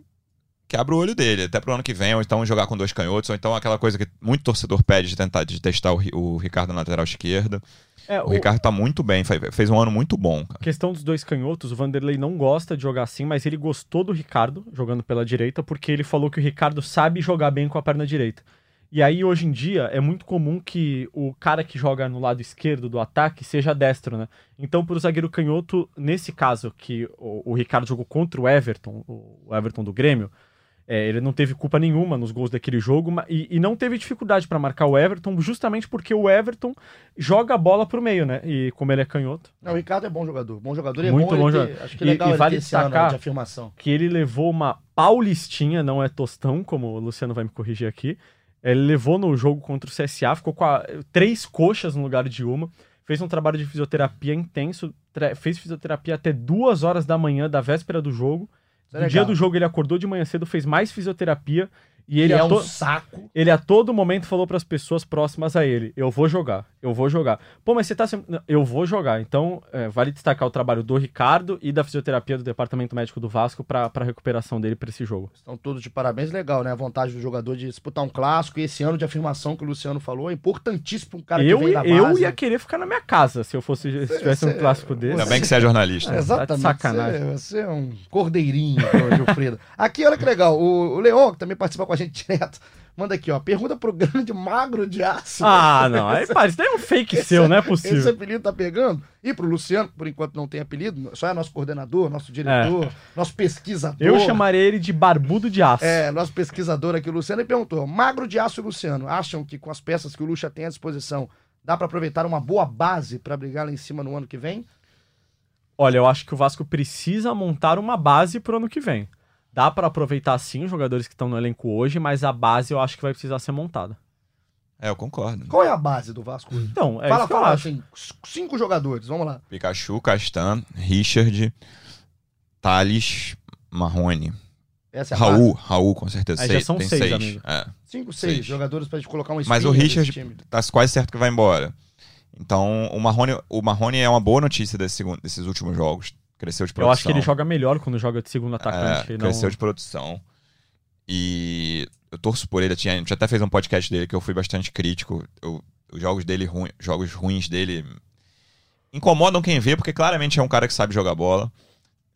quebra o olho dele, até pro ano que vem, ou então jogar com dois canhotos, ou então aquela coisa que muito torcedor pede de tentar de testar o, o Ricardo na lateral esquerda. É, O o- Ricardo tá muito bem, fe- fez um ano muito bom, cara. questão dos dois canhotos, o Vanderlei não gosta de jogar assim, mas ele gostou do Ricardo jogando pela direita, porque ele falou que o Ricardo sabe jogar bem com a perna direita. E aí, hoje em dia, é muito comum que o cara que joga no lado esquerdo do ataque seja destro, né? Então, pro zagueiro canhoto, nesse caso que o, o Ricardo jogou contra o Everton, o Everton do Grêmio, é, ele não teve culpa nenhuma nos gols daquele jogo e, e não teve dificuldade para marcar o Everton, justamente porque o Everton joga a bola pro meio, né? E como ele é canhoto, Não, o Ricardo é bom jogador. Bom jogador e é Muito bom, bom ele jogador. ter, Acho que E- legal e ele vale destacar- de afirmação. que ele levou uma paulistinha, não é tostão, como o Luciano vai me corrigir aqui. Ele levou no jogo contra o CSA, ficou com a- três coxas no lugar de uma, fez um trabalho de fisioterapia intenso, fez fisioterapia até duas horas da manhã da véspera do jogo. No dia legal. do jogo ele acordou de manhã cedo, fez mais fisioterapia e ele é to- um saco. ele a todo momento falou para as pessoas próximas a ele: Eu vou jogar, eu vou jogar. Pô, mas você tá. sem- Eu vou jogar. Então, é, vale destacar o trabalho do Ricardo e da fisioterapia do Departamento Médico do Vasco para a recuperação dele para esse jogo. Estão todos de parabéns. Legal, né? A vontade do jogador de disputar um clássico. E esse ano de afirmação que o Luciano falou é importantíssimo para um cara eu, que vem da eu base. ia querer ficar na minha casa se eu fosse se tivesse um Você- clássico desse. Ainda bem que você é jornalista. É, Exatamente. tá de sacanagem. Você, você é um cordeirinho, Gilfredo. Aqui, olha que legal. O, o Leon, que também participa com a gente direto, manda aqui, ó. Pergunta pro grande magro de aço. Ah, não. Aí, para, isso daí é um fake seu, não é Esse possível. apelido tá pegando. E pro Luciano, por enquanto não tem apelido, só é nosso coordenador, nosso diretor, nosso pesquisador. Eu chamaria ele de barbudo de aço. É, nosso pesquisador aqui, o Luciano, ele perguntou: Magro de Aço e Luciano, acham que com as peças que o Lucha tem à disposição, dá pra aproveitar uma boa base pra brigar lá em cima no ano que vem? Olha, eu acho que o Vasco precisa montar uma base pro ano que vem. Dá pra aproveitar sim os jogadores que estão no elenco hoje, mas a base eu acho que vai precisar ser montada. É, eu concordo. Qual é a base do Vasco hoje? Então, é fala, isso que eu fala acho. assim, cinco jogadores, vamos lá. Pikachu, Castan, Richard, Thales, Marrone. Essa é a base. Raul, Raul, com certeza. Aí já são tem seis, seis. amigo. É. Cinco, seis, Seis. jogadores pra gente colocar um Mas o Richard tá quase certo que vai embora. Então, o Marrone, o Marrone é uma boa notícia desse segundo- desses últimos jogos. Cresceu de Eu produção. acho que ele joga melhor quando joga de segundo atacante. É, e não... cresceu de produção. E eu torço por ele. Eu tinha, a gente até fez um podcast dele que eu fui bastante crítico. Eu- os jogos dele, ruim, jogos ruins dele, incomodam quem vê, porque claramente é um cara que sabe jogar bola.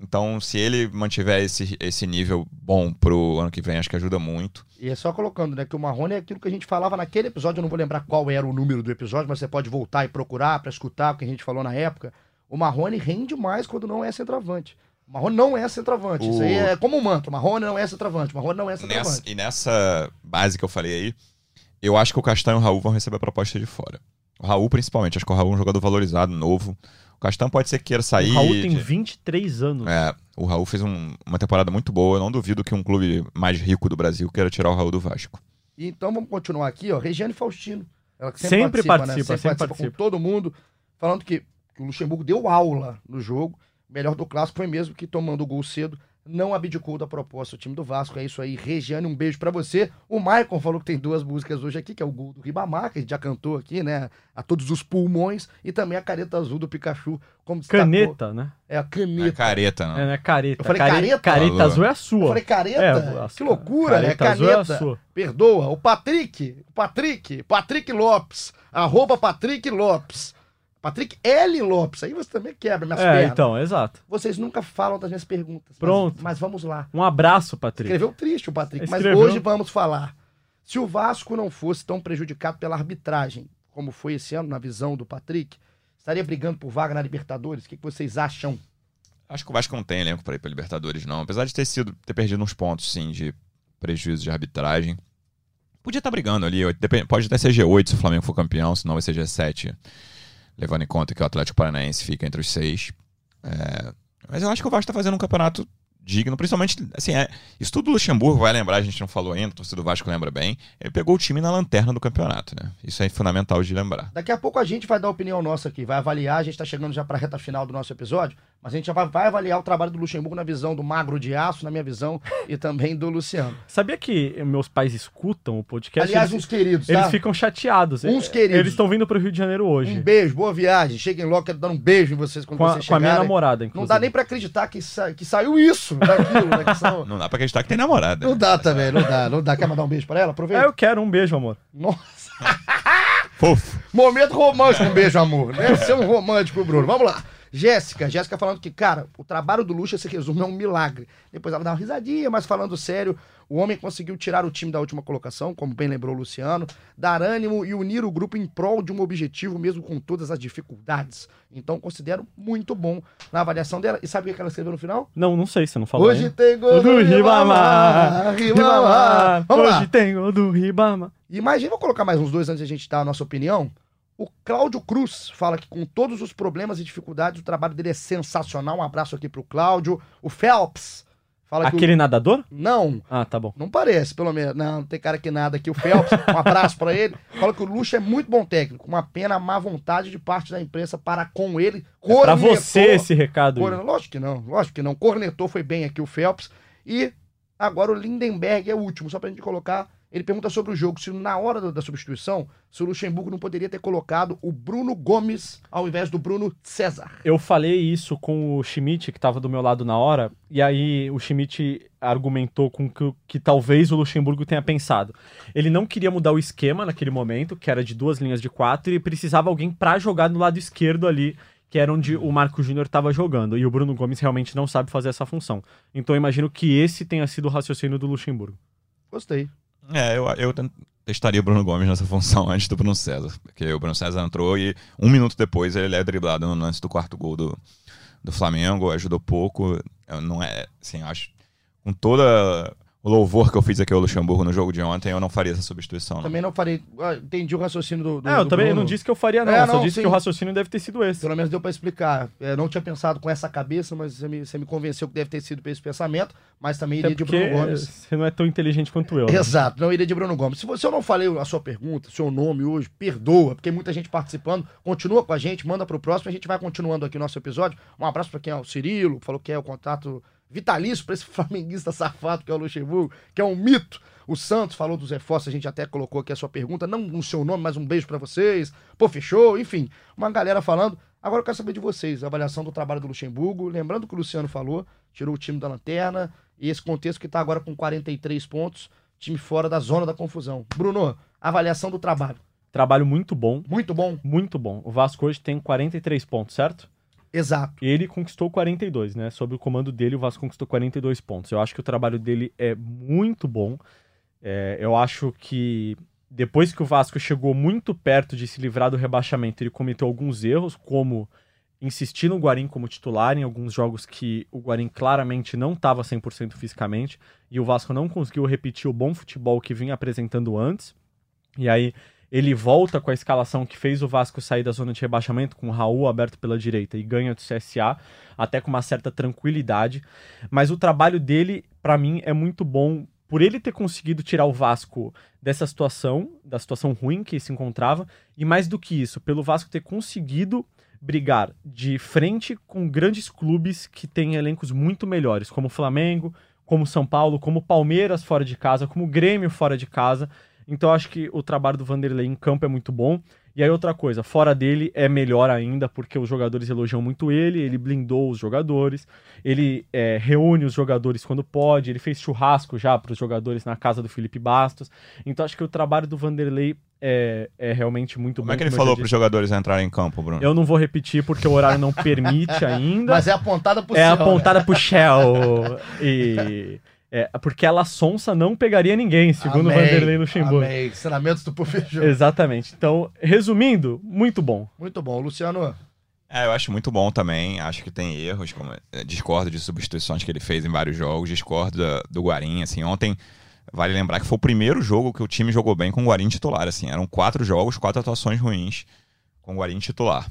Então, se ele mantiver esse, esse nível bom pro ano que vem, acho que ajuda muito. E é só colocando, né, que o Marrone é aquilo que a gente falava naquele episódio, eu não vou lembrar qual era o número do episódio, mas você pode voltar e procurar pra escutar o que a gente falou na época. O Marrone rende mais quando não é centroavante. O Marrone não é centroavante. Isso aí O- é como um manto. O Marrone não é centroavante. O Marrone não é Nessa, centroavante. e nessa base que eu falei aí, eu acho que o Castanho e o Raul vão receber a proposta de fora. O Raul, principalmente. Acho que o Raul é um jogador valorizado, novo. O Castanho pode ser que queira sair. O Raul tem de- 23 anos. É, o Raul fez um- uma temporada muito boa. Eu não duvido que um clube mais rico do Brasil queira tirar o Raul do Vasco. E Então vamos continuar aqui, ó. Regiane Faustino. Ela que Sempre né? participa, Sempre, sempre participa, participa. com todo mundo, falando que, que o Luxemburgo deu aula no jogo. Melhor do clássico foi mesmo que tomando o gol cedo, não abdicou da proposta. O time do Vasco é isso aí. Regiane, um beijo pra você. O Maicon falou que tem duas músicas hoje aqui, que é o gol do Ribamar, que a gente já cantou aqui, né? A todos os pulmões, e também a careta azul do Pikachu, como destacou. Caneta, né? É a Não é caneta. careta, não. É, né? Careta. Eu falei Care- careta? Careta azul é a sua. Eu falei careta? É, que loucura, careta é azul é a caneta. sua. Perdoa. O Patrick, o Patrick, Patrick Lopes, arroba Patrick Lopes. Patrick L. Lopes. Aí você também quebra minhas É, pernas. então, exato. Vocês nunca falam das minhas perguntas. mas- Pronto. Mas, vamos lá. Um abraço, Patrick. Escreveu triste o Patrick, mas Escreveu. hoje vamos falar. Se o Vasco não fosse tão prejudicado pela arbitragem, como foi esse ano na visão do Patrick, estaria brigando por vaga na Libertadores? O que, que vocês acham? Acho que o Vasco não tem elenco para ir para Libertadores, não. Apesar de ter sido ter perdido uns pontos, sim, de prejuízo de arbitragem. Podia estar brigando ali. Pode até ser G8 se o Flamengo for campeão, senão vai ser G7, levando em conta que o Atlético Paranaense fica entre os seis. É, mas eu acho que o Vasco está fazendo um campeonato digno, principalmente, assim, é, isso tudo o Luxemburgo vai lembrar, a gente não falou ainda, o torcedor do Vasco lembra bem. Ele pegou o time na lanterna do campeonato, né? Isso é fundamental de lembrar. Daqui a pouco a gente vai dar opinião nossa aqui, vai avaliar, a gente está chegando já para a reta final do nosso episódio, mas a gente já vai, vai avaliar o trabalho do Luxemburgo na visão do Magro de Aço, na minha visão, e também do Luciano. Sabia que meus pais escutam o podcast? Aliás, eles, uns queridos, tá? eles ficam chateados. Uns É, queridos. Eles estão vindo pro Rio de Janeiro hoje. Um beijo, boa viagem. Cheguem logo, quero dar um beijo em vocês quando com, a, vocês com a minha chegarem. namorada, Não inclusive. dá nem pra acreditar que, sa- que saiu isso daquilo, né? que são- Não dá pra acreditar que tem namorada. Não dá também, não dá, não dá. Quer mandar um beijo pra ela? É, Aproveita. eu quero um beijo, amor. Nossa. Fofo. Momento romântico, um beijo, amor. Deve ser um romântico, Bruno. Vamos lá. Jéssica, Jéssica falando que, cara, o trabalho do Lucha se resume a um milagre. Depois ela dá uma risadinha, mas falando sério, o homem conseguiu tirar o time da última colocação, como bem lembrou o Luciano, dar ânimo e unir o grupo em prol de um objetivo, mesmo com todas as dificuldades. Então, considero muito bom na avaliação dela. E sabe o que ela escreveu no final? Não, não sei, você não falou Hoje ainda. tem gol do Ribamar, Ribamar. Vamos lá. Hoje tem gol do Ribamar. Imagina, vou colocar mais uns dois antes de a gente dar a nossa opinião. O Cláudio Cruz fala que com todos os problemas e dificuldades, o trabalho dele é sensacional. Um abraço aqui pro Cláudio. O Phelps fala que Aquele nadador? o... Não, Ah, tá bom. não parece, pelo menos. Não, não tem cara que nada aqui. O Phelps, um abraço pra ele. Fala que o Luxo é muito bom técnico. Uma pena a má vontade de parte da imprensa para com ele. É Pra Cornetou- você esse recado. Corne- aí. Lógico que não, lógico que não. Cornetou foi bem aqui o Phelps. E agora o Lindenberg é o último, só pra gente colocar. Ele pergunta sobre o jogo, se na hora da, substituição, se o Luxemburgo não poderia ter colocado o Bruno Gomes ao invés do Bruno César. Eu falei isso com o Schmidt, que tava do meu lado na hora, e aí o Schmidt argumentou com que, que talvez o Luxemburgo tenha pensado. Ele não queria mudar o esquema naquele momento, que era de duas linhas de quatro, e precisava alguém pra jogar no lado esquerdo ali, que era onde o Marco Júnior estava jogando. E o Bruno Gomes realmente não sabe fazer essa função. Então eu imagino que esse tenha sido o raciocínio do Luxemburgo. Gostei. É, eu, eu testaria o Bruno Gomes nessa função antes do Bruno César. Porque o Bruno César entrou e um minuto depois ele é driblado no lance do quarto gol do, do Flamengo, ajudou pouco. Não é, assim, acho. Com toda o louvor que eu fiz aqui ao Luxemburgo no jogo de ontem, eu não faria essa substituição. Não. Também não farei. ah, Entendi o raciocínio do. do É, eu do também Bruno. não disse que eu faria, não. É, eu só não, disse sim. que o raciocínio deve ter sido esse. Pelo menos deu pra explicar. É, não tinha pensado com essa cabeça, mas você me, você me convenceu que deve ter sido por esse pensamento. Mas também Até iria de Bruno Gomes. você não é tão inteligente quanto eu. né? Exato, não iria de Bruno Gomes. Se, você, se eu não falei a sua pergunta, seu nome hoje, perdoa, porque muita gente participando. Continua com a gente, manda pro próximo, a gente vai continuando aqui o nosso episódio. Um abraço pra quem é o Cirilo, falou que é o contato vitalício pra esse flamenguista safado que é o Luxemburgo, que é um mito. O Santos falou dos reforços, a gente até colocou aqui a sua pergunta, não o seu nome, mas um beijo pra vocês. Pô, fechou, enfim, uma galera falando. Agora eu quero saber de vocês, a avaliação do trabalho do Luxemburgo. Lembrando que o Luciano falou, tirou o time da lanterna, e esse contexto que tá agora com 43 pontos, time fora da zona da confusão. Bruno, avaliação do trabalho. Trabalho muito bom, Muito bom. muito bom. O Vasco hoje tem 43 pontos, certo? Exato. Ele conquistou 42, né? Sob o comando dele, o Vasco conquistou 42 pontos. Eu acho que o trabalho dele é muito bom. É, eu acho que depois que o Vasco chegou muito perto de se livrar do rebaixamento, ele cometeu alguns erros, como insistir no Guarim como titular em alguns jogos que o Guarim claramente não estava 100% fisicamente e o Vasco não conseguiu repetir o bom futebol que vinha apresentando antes. E aí ele volta com a escalação que fez o Vasco sair da zona de rebaixamento, com o Raul aberto pela direita e ganha do CSA, até com uma certa tranquilidade. Mas o trabalho dele, para mim, é muito bom por ele ter conseguido tirar o Vasco dessa situação, da situação ruim que se encontrava, e mais do que isso, pelo Vasco ter conseguido brigar de frente com grandes clubes que têm elencos muito melhores, como o Flamengo, como São Paulo, como Palmeiras fora de casa, como Grêmio fora de casa. Então eu acho que o trabalho do Vanderlei em campo é muito bom. E aí outra coisa, fora dele é melhor ainda, porque os jogadores elogiam muito ele, ele blindou os jogadores, ele é, reúne os jogadores quando pode, ele fez churrasco já para os jogadores na casa do Felipe Bastos. Então acho que o trabalho do Vanderlei é, é realmente muito Como bom. é que ele falou para os jogadores entrarem em campo, Bruno? Eu não vou repetir porque o horário não permite ainda. Mas é apontada pro É céu, apontada pro Shell. E. É, porque ela sonsa não pegaria ninguém, segundo o Amém, Vanderlei Luxemburgo. Amém. Ensinamentos do professor. Exatamente. Então, resumindo, muito bom. Muito bom. Luciano, É, eu acho muito bom também. Acho que tem erros, como é, discordo de substituições que ele fez em vários jogos, discordo da- do Guarim, assim, ontem vale lembrar que foi o primeiro jogo que o time jogou bem com o Guarim titular, assim, eram quatro jogos, quatro atuações ruins com o Guarim titular.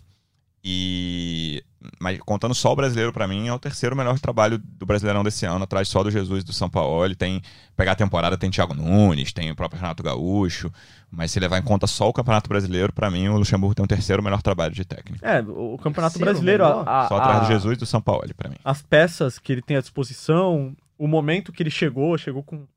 E mas contando só o brasileiro pra mim é o terceiro melhor trabalho do Brasileirão desse ano, atrás só do Jesus e do São Paulo. Tem pegar a temporada tem Thiago Nunes, tem o próprio Renato Gaúcho, mas se levar em conta só o Campeonato Brasileiro, pra mim o Luxemburgo tem o terceiro melhor trabalho de técnico. É, o Campeonato Terceiro Brasileiro, a- a- Só atrás a- do Jesus e do São Paulo, pra mim. as peças que ele tem à disposição, o momento que ele chegou, chegou com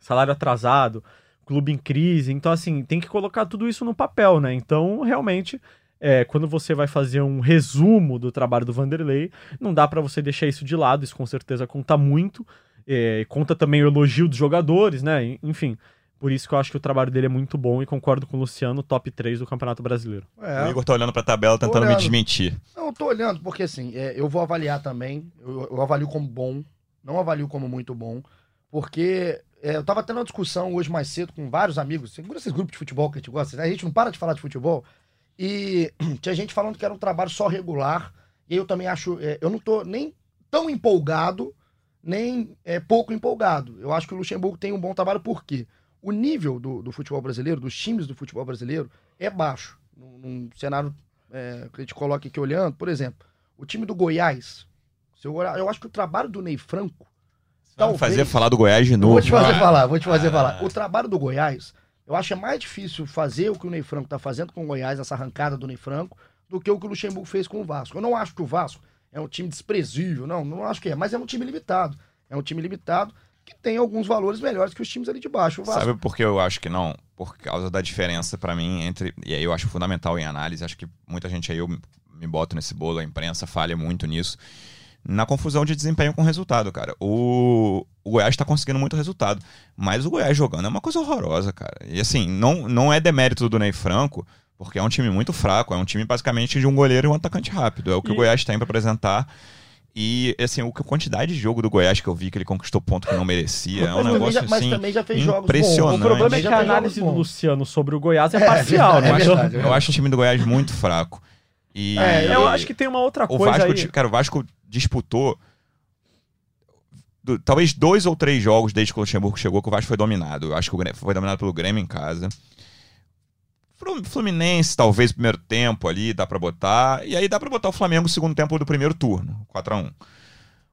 salário atrasado, clube em crise. Então, assim, tem que colocar tudo isso no papel, né? Então, realmente, é, quando você vai fazer um resumo do trabalho do Vanderlei, não dá pra você deixar isso de lado, isso com certeza conta muito. É, conta também o elogio dos jogadores, né? Enfim, por isso que eu acho que o trabalho dele é muito bom e concordo com o Luciano, top 3 do Campeonato Brasileiro. O é, Igor tá olhando pra tabela tentando me desmentir. Não, eu tô olhando, porque assim, é, eu vou avaliar também. Eu, eu avalio como bom, não avalio como muito bom, porque é, eu tava tendo uma discussão hoje mais cedo com vários amigos, segura esses grupos de futebol que a gente gosta, né? a gente não para de falar de futebol, e tinha gente falando que era um trabalho só regular, e eu também acho, é, eu não tô nem tão empolgado, nem é, pouco empolgado. Eu acho que o Luxemburgo tem um bom trabalho, por quê? O nível do, do futebol brasileiro, dos times do futebol brasileiro, é baixo. Num, num cenário é, que a gente coloca aqui olhando, por exemplo, o time do Goiás, se eu, eu acho que o trabalho do Ney Franco. Talvez- fazer falar do Goiás de novo. Vou te fazer Ah, falar, vou te fazer Ah. falar. O trabalho do Goiás, eu acho que é mais difícil fazer o que o Ney Franco tá fazendo com o Goiás, essa arrancada do Ney Franco, do que o que o Luxemburgo fez com o Vasco. Eu não acho que o Vasco é um time desprezível, não, não acho que é, mas é um time limitado. É um time limitado que tem alguns valores melhores que os times ali de baixo. Sabe por que eu acho que não? Por causa da diferença pra mim entre. E aí eu acho fundamental em análise, acho que muita gente aí eu me boto nesse bolo, a imprensa falha muito nisso. Na confusão de desempenho com resultado, cara. O, o Goiás tá conseguindo muito resultado. Mas o Goiás jogando é uma coisa horrorosa, cara. E assim, não, não é demérito do Ney Franco, porque é um time muito fraco. É um time basicamente de um goleiro e um atacante rápido. É o que o E- Goiás tem pra apresentar. E, assim, o que- a quantidade de jogo do Goiás que eu vi que ele conquistou ponto que não merecia. É um mas, negócio já, mas assim. também já fez jogos impressionante. O bons. problema é que a análise do. Luciano sobre o Goiás é, É, parcial, verdade, né? é verdade. Eu acho o time do Goiás muito fraco. E É, eu acho que tem uma outra o coisa Vasco, aí. cara, o Vasco disputou do- talvez dois ou três jogos desde que o Luxemburgo chegou que o Vasco foi dominado. Eu acho que o Grêmio- foi dominado pelo Grêmio em casa. Flu- Fluminense, talvez, primeiro tempo ali, dá pra botar. E aí dá pra botar o Flamengo no segundo tempo do primeiro turno, 4x1.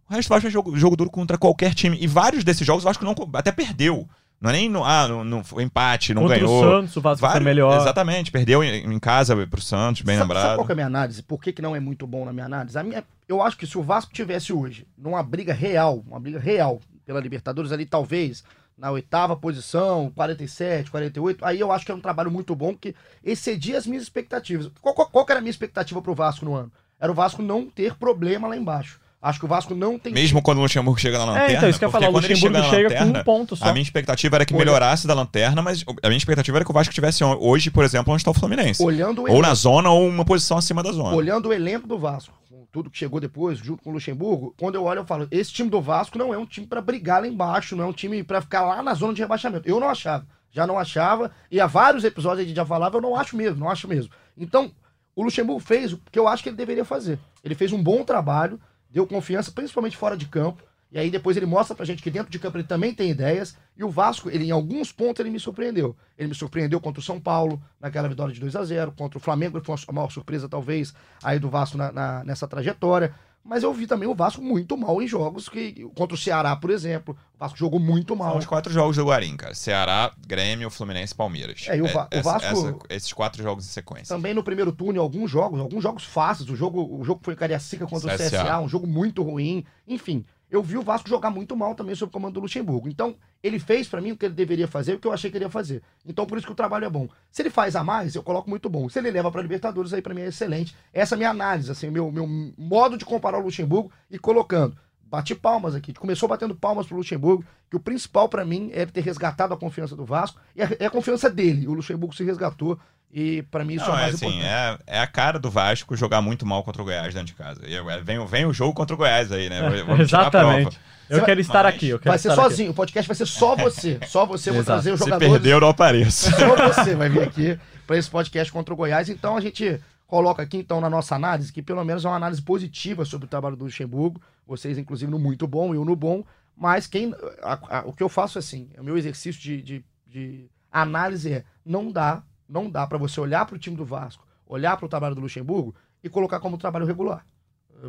O resto do Vasco é jogo, jogo duro contra qualquer time. E vários desses jogos o Vasco não, até perdeu. Não é nem no, ah, no, no- foi empate, não Contra ganhou. o Santos, o Vasco foi Vários- melhor. Exatamente, perdeu em, em casa pro Santos, bem sabe, Sabe lembrado. qual que é a minha análise? Por que, que não é muito bom na minha análise? A minha, eu acho que se o Vasco tivesse hoje numa briga real, uma briga real pela Libertadores ali, talvez na oitava posição, 47, 48, aí eu acho que é um trabalho muito bom que excedia as minhas expectativas. Qual, qual, qual que era a minha expectativa pro Vasco no ano? Era o Vasco não ter problema lá embaixo. Acho que o Vasco não tem. Mesmo quando o Luxemburgo chega na lanterna. É, então, isso que eu ia falar. O quando ele Luxemburgo chega na chega com lanterna, um ponto só. A minha expectativa era que Olha- melhorasse da lanterna, mas a minha expectativa era que o Vasco tivesse hoje, por exemplo, onde está o Fluminense. Olhando o Ou na elenco- zona ou uma posição acima da zona. olhando o elenco do Vasco, com tudo que chegou depois, junto com o Luxemburgo, quando eu olho, eu falo: esse time do Vasco não é um time pra brigar lá embaixo, não é um time pra ficar lá na zona de rebaixamento. Eu não achava, já não achava, e há vários episódios a gente já falava, eu não acho mesmo, não acho mesmo. Então, o Luxemburgo fez o que eu acho que ele deveria fazer. Ele fez um bom trabalho, deu confiança, principalmente fora de campo. E aí depois ele mostra pra gente que dentro de campo ele também tem ideias. E o Vasco, ele em alguns pontos ele me surpreendeu. Ele me surpreendeu contra o São Paulo, naquela vitória de 2 a 0 Contra o Flamengo, ele foi a maior surpresa talvez aí do Vasco na- na- nessa trajetória. Mas eu vi também o Vasco muito mal em jogos que contra o Ceará, por exemplo. O Vasco jogou muito São mal. os quatro jogos do Guarim, cara. Ceará, Grêmio, Fluminense e Palmeiras. É, e o Va- o essa- Vasco- essa- esses quatro jogos em sequência. Também no primeiro turno, alguns jogos, alguns jogos fáceis. O jogo, o jogo foi em Cariacica contra o. CSA, um jogo muito ruim. Enfim, eu vi o Vasco jogar muito mal também sob o comando do Luxemburgo. Então, ele fez pra mim o que ele deveria fazer, o que eu achei que ele ia fazer. Então, por isso que o trabalho é bom. Se ele faz a mais, eu coloco muito bom. Se ele leva pra Libertadores, aí pra mim é excelente. Essa é a minha análise, assim, meu, meu modo de comparar o Luxemburgo e colocando. Bati palmas aqui. Começou batendo palmas pro Luxemburgo, que o principal pra mim é ele ter resgatado a confiança do Vasco. E é a confiança dele. O Luxemburgo se resgatou. E pra mim isso Não, é o é mais assim, importante. é, é a cara do Vasco jogar muito mal contra o Goiás dentro de casa. E eu- é, vem, vem o jogo contra o Goiás aí, né? Vamos tirar a Exatamente. prova. Eu Você quero estar Mas aqui. Eu quero Vai ser estar aqui. sozinho. O podcast vai ser só você. Só você. Eu vou trazer os Se jogadores. perder, eu não apareço. Só você vai vir aqui para esse podcast contra o Goiás. Então a gente coloca aqui então na nossa análise que pelo menos é uma análise positiva sobre o trabalho do Luxemburgo. Vocês inclusive no muito bom, eu no bom. Mas quem a- a- o que eu faço é assim, o meu exercício de, de, de análise é não dá, não dá para você olhar para o time do Vasco, olhar para o trabalho do Luxemburgo e colocar como trabalho regular.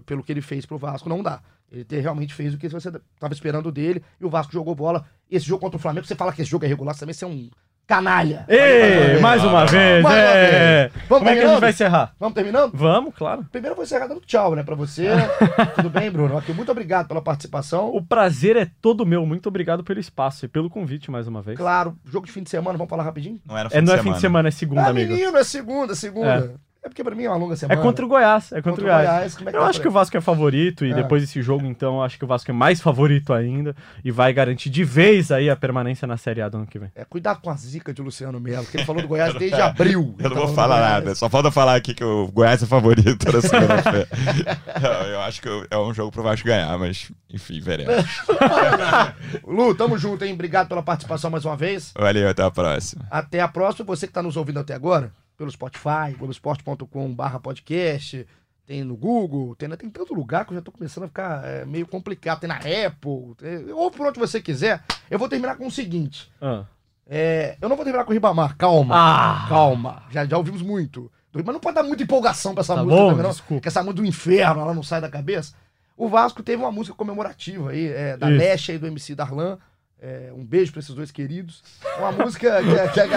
Pelo que ele fez pro Vasco, não dá. Ele te- realmente fez o que você estava esperando dele e o Vasco jogou bola. Esse jogo contra o Flamengo, você fala que esse jogo é regular, também você é um canalha. Ei, mais uma vez, Mais uma é. vez. Vamos Como é que a gente terminando? vai encerrar? Vamos terminando? Vamos, claro. Primeiro eu vou encerrar dando tchau, né, pra você. Tudo bem, Bruno? Aqui, muito obrigado pela participação. O prazer é todo meu. Muito obrigado pelo espaço e pelo convite mais uma vez. Claro, jogo de fim de semana, vamos falar rapidinho? Não era fim É, de não é semana. fim de semana, é segunda, ah, amigo. menino, é segunda, segunda. É. porque pra mim é uma longa É semana. contra o Goiás, é contra, o Goiás. Como é que Eu tá acho que o? Vasco é favorito e É. depois desse jogo, então, eu acho que o Vasco é mais favorito ainda e vai garantir de vez aí a permanência na Série A do ano que vem. É, cuidado com a zica de Luciano Melo, que ele falou do Goiás desde abril. Eu não Ele vou tá falar nada, Goiás. só falta falar aqui que o Goiás é favorito na segunda-feira. Eu acho que é um jogo pro Vasco ganhar, mas enfim, veremos. Lu, tamo junto, hein? Obrigado pela participação mais uma vez. Valeu, até a próxima. Até a próxima. Você que tá nos ouvindo até agora, pelo Spotify, globoesporte.com.br podcast, tem no Google, tem, tem tanto lugar que eu já tô começando a ficar é, meio complicado. Tem na Apple, tem- ou por onde você quiser. Eu vou terminar com o seguinte. Ah. É, eu não vou terminar com o Ribamar, calma. Ah. Calma. Já, já ouvimos muito. Mas não pode dar muita empolgação pra essa Tá música bom, também, não. desculpa. Que essa música do inferno, ela não sai da cabeça. O Vasco teve uma música comemorativa aí, é, da Isso. Lesha e do MC Darlan. É, um beijo pra esses dois queridos. Uma música que, que, que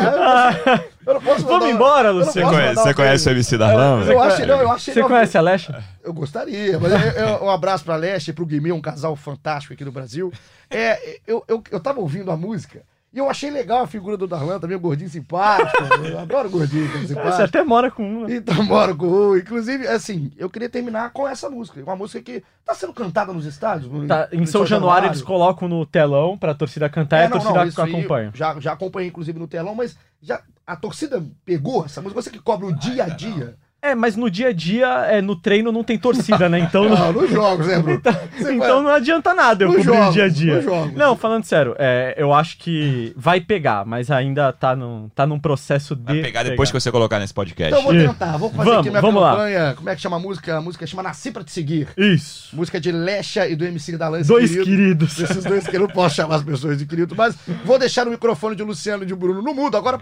eu não posso Vamos embora, eu Luciano. Você, conhece, você conhece o. MC Darlan? Eu achei, não, eu achei Você não, conhece a Lecha? eu gostaria, mas eu- eu- um abraço pra Leste e pro Guimê, um casal fantástico aqui do Brasil. É, eu, eu, eu tava ouvindo a música e eu achei legal a figura do Darlan, também um gordinho simpático. Eu adoro gordinho Você simpático. até mora com um, né? Então, bora com o. Inclusive, assim, eu queria terminar com essa música. Uma música que tá sendo cantada nos estádios. Tá, em no São Januário eles colocam no telão pra torcida cantar e É, a não, torcida não, acompanha. Já, já acompanhei, inclusive, no telão, mas já, a torcida pegou essa música. Você que cobra o dia a dia. É, mas no dia a dia, é, no treino não tem torcida, né? Então não, Não, nos jogos, né, Bruno? Você então não adianta nada eu Nos cobrir o jogos, dia a dia. nos jogos. Não, falando sério, é, eu acho que vai pegar, mas ainda tá, num, tá num processo de. Vai pegar depois que você colocar nesse podcast. Então eu vou tentar, vou fazer Vamos, aqui minha vamos lá. campanha. Como é que chama a música? A música chama Nasci Pra Te Seguir. Isso. Música de Lecha e do MC da Lance Dois queridos. Esses dois que eu não posso chamar as pessoas de querido, mas vou deixar o microfone de Luciano e de Bruno no mudo. Agora,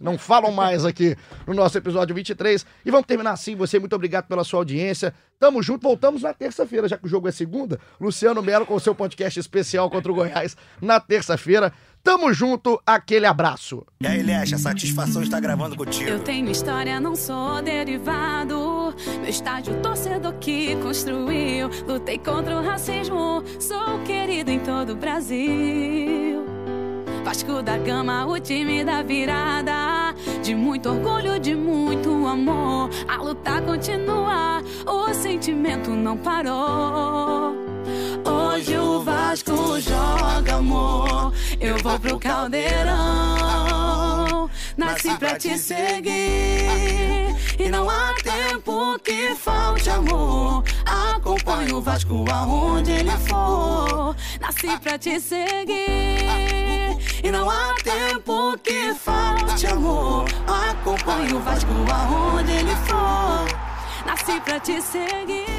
não falam mais aqui no nosso episódio 23. E vamos terminar assim. Você, muito obrigado pela sua audiência. Tamo junto, voltamos na terça-feira, já que o jogo é segunda. Luciano Melo com o seu podcast especial contra o Goiás na terça-feira. Tamo junto, aquele abraço. E aí, Lecha, satisfação está gravando contigo. Eu tenho história, não sou derivado. Meu estádio torcedor que construiu. Lutei contra o racismo, sou querido em todo o Brasil. Vasco da Gama, o time da virada. De muito orgulho, de muito amor. A luta continua, o sentimento não parou. Hoje o Vasco joga amor. Eu vou pro caldeirão. Nasci pra te seguir. E não há tempo que falte amor. Acompanho o Vasco aonde ele for. Nasci pra te seguir. E não há tempo que falte amor. Acompanho o Vasco aonde ele for. Nasci pra te seguir.